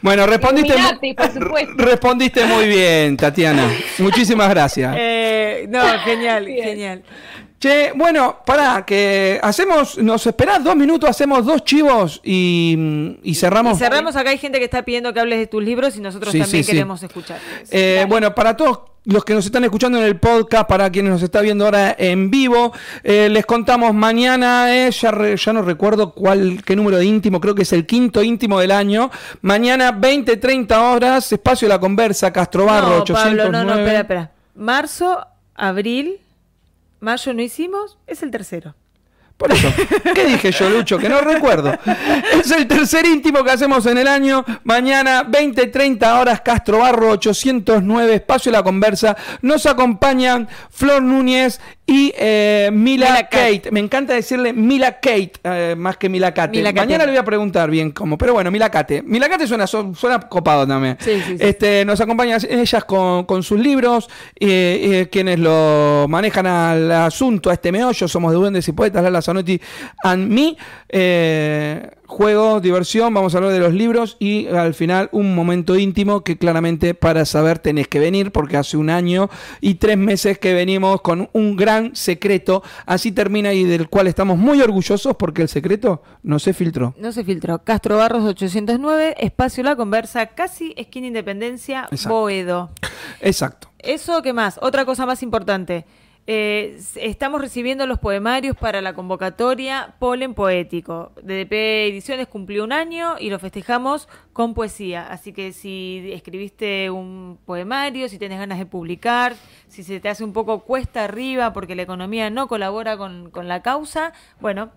Bueno, respondiste, Illuminati, por supuesto. respondiste muy bien, Tatiana. Muchísimas gracias. Eh, no, genial, Bien. genial. Che, bueno, para que hacemos, nos esperás dos minutos, hacemos dos chivos y, y cerramos. Y cerramos acá, hay gente que está pidiendo que hables de tus libros y nosotros Sí, también sí, sí. queremos escuchar. Eh, bueno, para todos los que nos están escuchando en el podcast, para quienes nos están viendo ahora en vivo, eh, les contamos mañana, eh, ya, re- ya no recuerdo cuál, qué número de íntimo, creo que es el quinto íntimo del año. Mañana 20, 30 horas, espacio La Conversa, Castrobarro, no, 809. Pablo, no, no, espera, espera. Marzo, abril, mayo no hicimos, es el tercero. Por eso, ¿qué dije yo, Lucho? Que no recuerdo. Es el tercer íntimo que hacemos en el año. Mañana, 20, 30 horas, Castro Barro, 809, Espacio La Conversa. Nos acompañan Flor Núñez y eh, Mila, Mila Kate. Kate. Me encanta decirle Mila Kate, eh, más que Mila Kate. Mila Kate. Mañana le voy a preguntar bien cómo. Pero bueno, Mila Kate. Mila Kate suena, su- suena copado también. Sí, sí, sí. Este, nos acompañan ellas con, con sus libros, eh, quienes lo manejan al asunto, a este meollo, somos de Duendes y Poetas, Lala Zanotti and me. Eh, juego, diversión, vamos a hablar de los libros y al final un momento íntimo que claramente para saber tenés que venir porque hace un año y tres meses que venimos con un gran secreto, así termina y del cual estamos muy orgullosos porque el secreto no se filtró. No se filtró. Castro Barros 809, Espacio La Conversa, casi esquina Independencia, Exacto. Boedo. Exacto. Eso, ¿qué más? Otra cosa más importante. Eh, estamos recibiendo los poemarios para la convocatoria Polen Poético. DDP Ediciones cumplió un año y lo festejamos con poesía. Así que si escribiste un poemario, si tienes ganas de publicar, si se te hace un poco cuesta arriba porque la economía no colabora con la causa, bueno.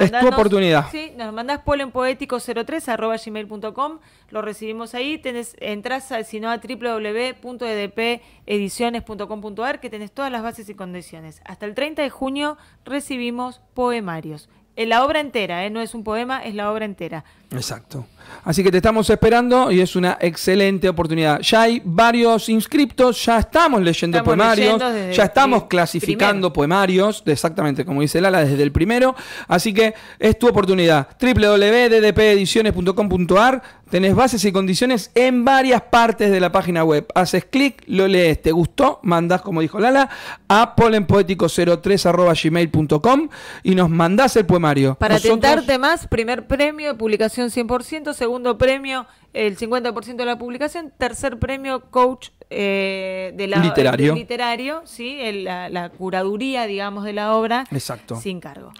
Es tu oportunidad. Sí, nos mandás polenpoético03 arroba gmail.com, lo recibimos ahí, tenés, entras a, si no a www.edpediciones.com.ar que tenés todas las bases y condiciones. Hasta el 30 de junio recibimos poemarios. En la obra entera, ¿eh? no es un poema, es la obra entera. Exacto. Así que te estamos esperando y es una excelente oportunidad. Ya hay varios inscriptos, ya estamos leyendo Estamos poemarios, leyendo ya estamos clasificando primero. poemarios, exactamente como dice Lala, desde el primero. Así que es tu oportunidad. www.ddpediciones.com.ar Tenés bases y condiciones en varias partes de la página web. Haces clic, lo lees, te gustó, mandás, como dijo Lala, a polenpoético03.gmail.com y nos mandás el poemario. Para Nosotros- tentarte más, primer premio, publicación 100%, segundo premio, el 50% de la publicación, tercer premio, coach eh, de la, Literario. literario, ¿sí? El- la, la curaduría, digamos, de la obra, Exacto. sin cargo.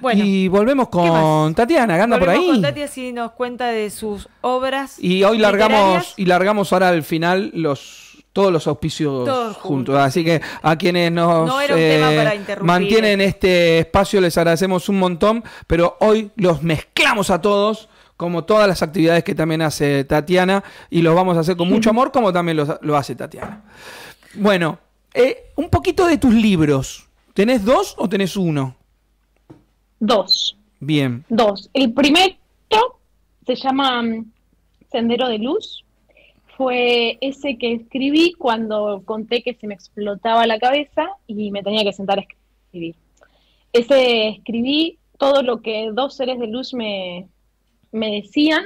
Bueno, y volvemos ¿qué con? Tatiana, que anda por volvemos ahí. con Tati, así nos cuenta de sus obras Y hoy largamos literarias. y largamos ahora al final los todos los auspicios Todos juntos. juntos, Así que a quienes nos eh, No interrumpir. mantienen este espacio les agradecemos un montón, pero hoy los mezclamos a todos como todas las actividades que también hace Tatiana y los vamos a hacer con mucho amor como también lo hace Tatiana. Bueno, eh, un poquito de tus libros. ¿Tenés dos o tenés uno? Dos. Bien. Dos. El primero se llama mm, Sendero de Luz. Fue ese que escribí cuando conté que se me explotaba la cabeza y me tenía que sentar a escribir. Ese escribí todo lo que dos seres de luz me, me decían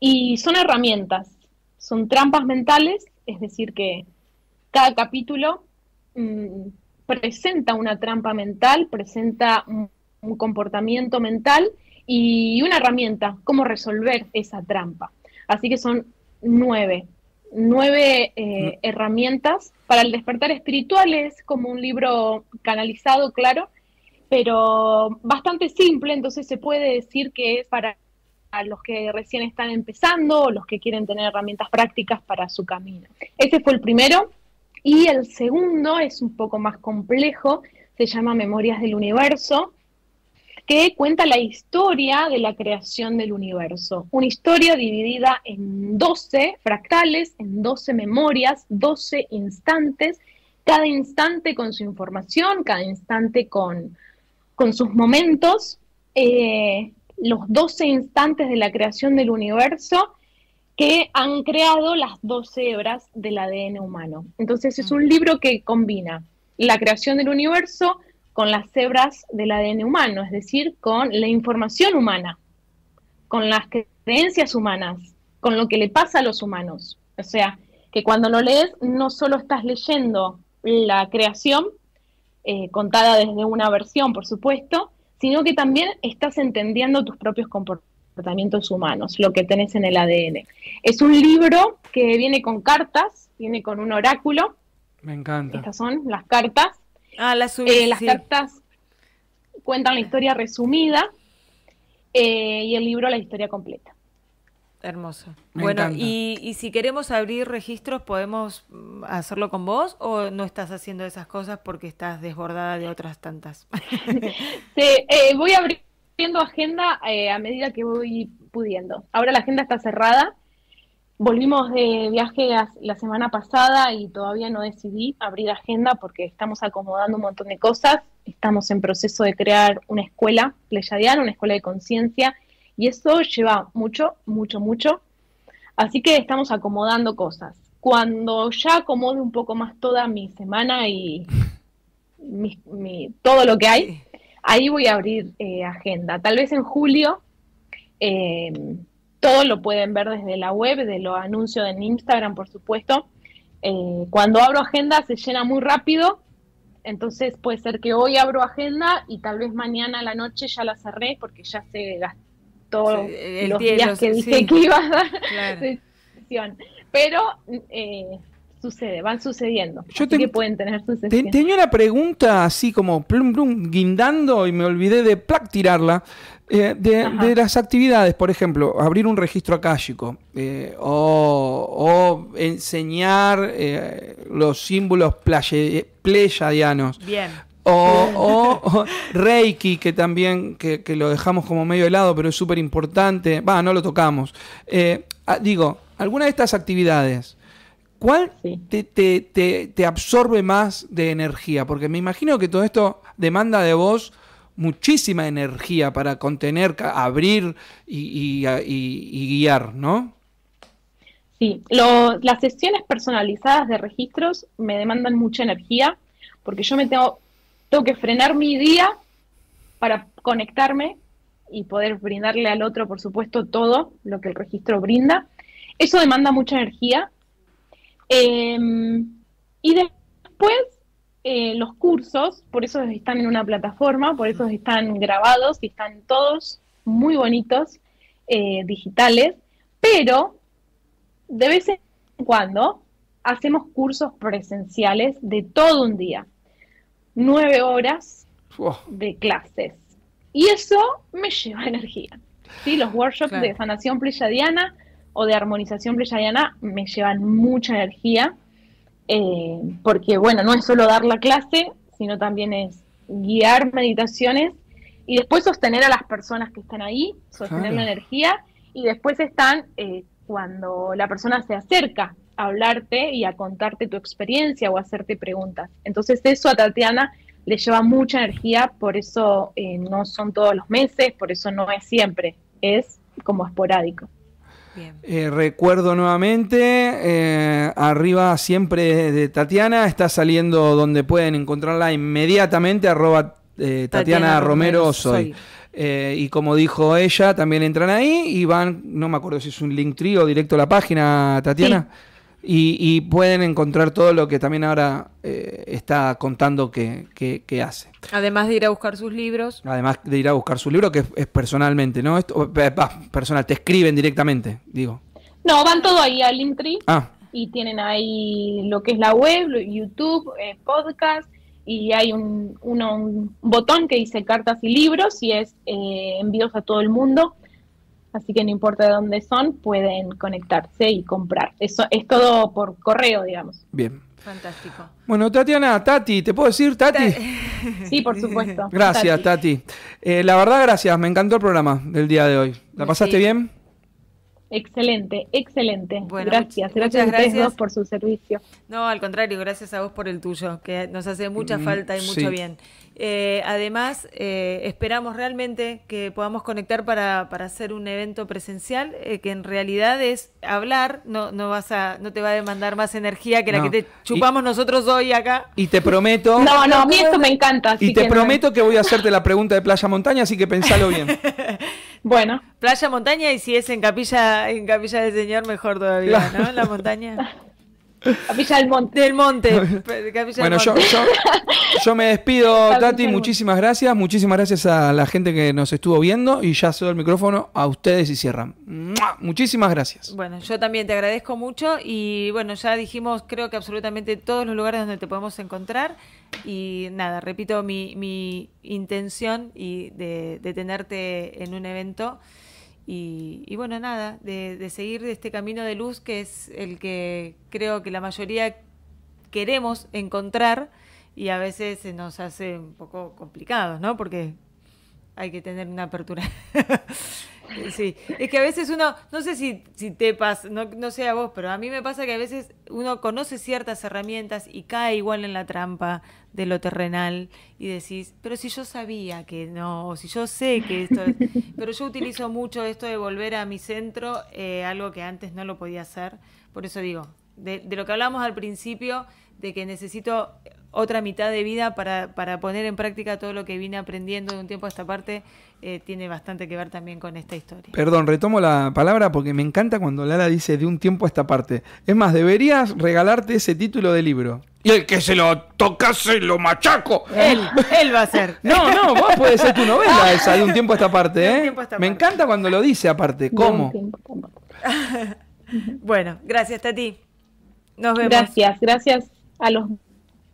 y son herramientas, son trampas mentales, es decir, que cada capítulo mm, presenta una trampa mental, presenta un, un comportamiento mental y una herramienta, cómo resolver esa trampa. Así que son nueve, nueve eh, herramientas para el despertar espiritual, es como un libro canalizado, claro, pero bastante simple, entonces se puede decir que es para a los que recién están empezando o los que quieren tener herramientas prácticas para su camino. Ese fue el primero. Y el segundo es un poco más complejo, se llama Memorias del Universo, que cuenta la historia de la creación del universo. Una historia dividida en 12 fractales, en 12 memorias, 12 instantes cada instante con su información, cada instante con, con sus momentos, eh, los 12 instantes de la creación del universo que han creado las 12 hebras del ADN humano. Entonces es un libro que combina la creación del universo con las hebras del ADN humano, es decir, con la información humana, con las creencias humanas, con lo que le pasa a los humanos. O sea, que cuando lo lees no solo estás leyendo la creación, eh, contada desde una versión, por supuesto, sino que también estás entendiendo tus propios comportamientos humanos, lo que tenés en el ADN. Es un libro que viene con cartas, viene con un oráculo. Me encanta. Estas son las cartas. Ah, las, eh, las cartas cuentan la historia resumida eh, y el libro la historia completa. Hermoso. bueno, y, si queremos abrir registros, ¿podemos mm, hacerlo con vos o no estás haciendo esas cosas porque estás desbordada de otras tantas? [laughs] sí, eh, voy abriendo agenda eh, a medida que voy pudiendo. Ahora la agenda está cerrada. Volvimos de viaje la semana pasada y todavía no decidí abrir agenda porque estamos acomodando un montón de cosas. Estamos en proceso de crear una escuela pleyadiana, una escuela de conciencia y eso lleva mucho, mucho, mucho. Así que estamos acomodando cosas. Cuando ya acomode un poco más toda mi semana y todo lo que hay, ahí voy a abrir eh, agenda. Tal vez en julio, eh, todo lo pueden ver desde la web, de los anuncios en Instagram, por supuesto. Eh, cuando abro agenda se llena muy rápido, entonces puede ser que hoy abro agenda y tal vez mañana a la noche ya la cerré porque ya se gastó todos los días que dije que iba a dar Pero eh, sucede, van sucediendo. Yo así que pueden tener sus Tenía una pregunta así como plum plum guindando y me olvidé de plac tirarla. Eh, de, las actividades, por ejemplo, abrir un registro akáshico eh, o, enseñar los símbolos pleyadianos. Bien. [laughs] O, Reiki, que también que, lo dejamos como medio helado, pero es súper importante. Va, no lo tocamos. Eh, ah, digo, alguna de estas actividades, ¿cuál te, te, absorbe más de energía? Porque me imagino que todo esto demanda de vos muchísima energía para contener, abrir y, guiar, ¿no? Sí, las sesiones personalizadas de registros me demandan mucha energía porque yo me tengo tengo que frenar mi día para conectarme y poder brindarle al otro, por supuesto, todo lo que el registro brinda. Eso demanda mucha energía. Em, y después, eh, los cursos, por eso están en una plataforma, por eso están grabados y están todos muy bonitos, eh, digitales, pero de vez en cuando hacemos cursos presenciales de todo un día nueve horas de clases. Y eso me lleva [laughs] energía. ¿sí? Los workshops de sanación pleyadiana o de armonización pleyadiana me llevan mucha energía, eh, porque bueno, no es solo dar la clase, sino también es guiar meditaciones y después sostener a las personas que están ahí, sostener la energía, y después están eh, cuando la persona se acerca hablarte y a contarte tu experiencia o hacerte preguntas. Entonces eso a Tatiana le lleva mucha energía, por eso eh, no son todos los meses, por eso no es siempre, es como esporádico. Eh, recuerdo nuevamente, eh, arriba siempre de Tatiana, está saliendo donde pueden encontrarla inmediatamente, arroba Tatiana, Romero, soy. y como dijo ella, también entran ahí y van, no me acuerdo si es un link o directo a la página, Tatiana. Y, pueden encontrar todo lo que también ahora eh, está contando que, hace. Además de ir a buscar sus libros. Además de ir a buscar sus libros, que es, personalmente, ¿no? Esto, personal, te escriben directamente, digo. No, van todo ahí al Linktree. Ah. Y tienen ahí lo que es la web, YouTube, eh, podcast, y hay un, un, botón que dice cartas y libros y es eh, envíos a todo el mundo así que no importa de dónde son, pueden conectarse y comprar. Eso es todo por correo, digamos. Bien. Fantástico. Bueno, Tatiana, Tati, ¿te puedo decir Tati? [laughs] Sí, por supuesto. [laughs] Gracias, Tati. Eh, la verdad, gracias. Me encantó el programa del día de hoy. ¿La pasaste bien? Excelente, excelente. Bueno, gracias, much- gracias a muchas ustedes gracias. dos por su servicio. No, al contrario, gracias a vos por el tuyo, que nos hace mucha Mm, falta y sí. mucho bien. Eh, además, eh, esperamos realmente que podamos conectar para, para hacer un evento presencial, eh, que en realidad es hablar, no, no vas a, no te va a demandar más energía que la No. que te chupamos nosotros hoy acá. Y te prometo. No, no, a mí esto me encanta. así Y te que no- prometo que voy a hacerte la pregunta de playa montaña, así que pensalo bien. [laughs] Bueno, Playa, montaña y si es en capilla, en capilla del Señor, mejor todavía, ¿no? En la montaña. [laughs] Capilla del Monte. Del monte. [laughs] Bueno, yo, yo, yo [laughs] me despido, Tati. Muchísimas gracias. Muchísimas gracias a la gente que nos estuvo viendo. Y ya cedo el micrófono a ustedes y cierran. ¡Mua! Muchísimas gracias. Bueno, yo también te agradezco mucho y bueno, ya dijimos creo que absolutamente todos los lugares donde te podemos encontrar y nada, repito mi, mi intención y de, de tenerte en un evento y, y bueno, nada, de, de seguir este camino de luz que es el que creo que la mayoría queremos encontrar y a veces se nos hace un poco complicado, ¿no? Porque hay que tener una apertura. [laughs] sí, es que a veces uno, no sé si, si te pasa, no, no sé a vos, pero a mí me pasa que a veces uno conoce ciertas herramientas y cae igual en la trampa de lo terrenal y decís, pero si yo sabía que no, o si yo sé que esto es... [laughs] Pero yo utilizo mucho esto de volver a mi centro, eh, algo que antes no lo podía hacer. Por eso digo, de, de lo que hablamos al principio, de que necesito otra mitad de vida para, para poner en práctica todo lo que vine aprendiendo de un tiempo a esta parte, eh, tiene bastante que ver también con esta historia. Perdón, retomo la palabra porque me encanta cuando Lara dice de un tiempo a esta parte. Es más, deberías regalarte ese título de libro. Y el que se lo toca se lo machaco. Él, él va a ser. [laughs] No, no, vos puede ser tu novela esa de un tiempo a esta parte, De un ¿eh? tiempo a esta Me parte. encanta cuando lo dice aparte. ¿Cómo? [laughs] Bueno, gracias Tati. Nos vemos. Gracias, gracias a los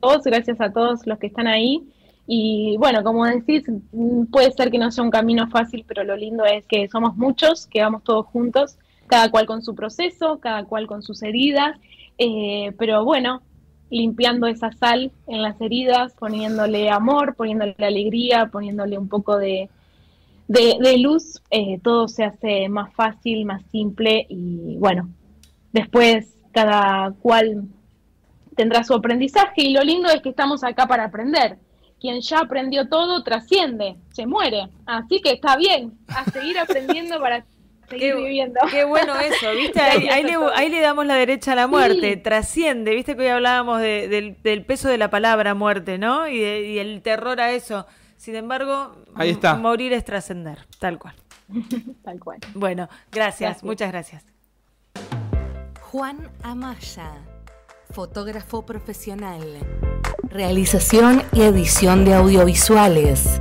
dos, gracias a todos los que están ahí. Y bueno, como decís, mm, puede ser que no sea un camino fácil, pero lo lindo es que somos muchos, que vamos todos juntos, cada cual con su proceso, cada cual con sus heridas, eh, pero bueno, limpiando esa sal en las heridas, poniéndole amor, poniéndole alegría, poniéndole un poco de, de, de luz, eh, todo se hace más fácil, más simple y bueno, después cada cual tendrá su aprendizaje y lo lindo es que estamos acá para aprender. Quien ya aprendió todo trasciende, se muere. Así que está bien, a seguir [laughs] aprendiendo para seguir Qué, viviendo. qué bueno eso, ¿viste? Ahí, ahí le, ahí le damos la derecha a la muerte, Sí. trasciende, ¿viste? Que hoy hablábamos de- del, del peso de la palabra muerte, ¿no? Y, de- y el terror a eso. Sin embargo, Ahí está. morir es trascender, tal cual. [laughs] Tal cual. Bueno, gracias, Gracias. muchas gracias. Juan Amaya, fotógrafo profesional. Realización y edición de audiovisuales.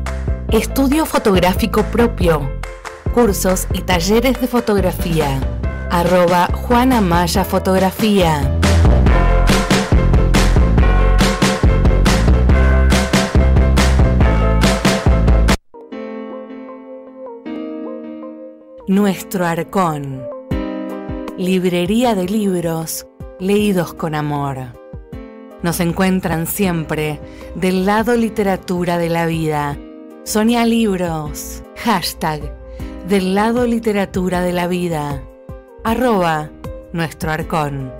Estudio fotográfico propio. Cursos y talleres de fotografía. Arroba Juan Amaya Fotografía. Nuestro Arcón. Librería de libros leídos con amor. Nos encuentran siempre del lado literatura de la vida. Sonia Libros. Hashtag del lado literatura de la vida. Arroba nuestro arcón.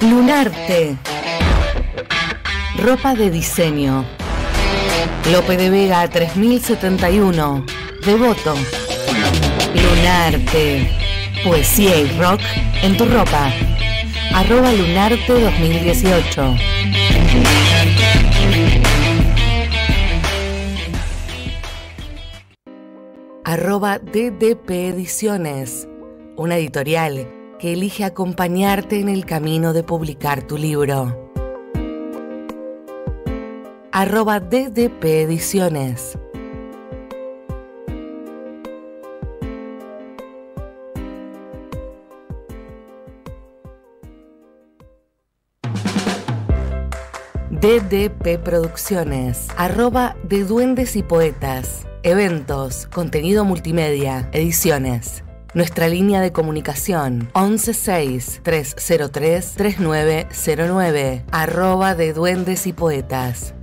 Lunarte. Ropa de diseño. Lope de Vega 3071. Devoto. Lunarte. Poesía y rock en tu ropa. Arroba Lunarte 2018. Arroba DDP Ediciones. Una editorial que elige acompañarte en el camino de publicar tu libro. Arroba DDP Ediciones. DDP Producciones, arroba de Duendes y Poetas, eventos, contenido multimedia, ediciones. Nuestra línea de comunicación 116-303-3909, arroba de Duendes y Poetas.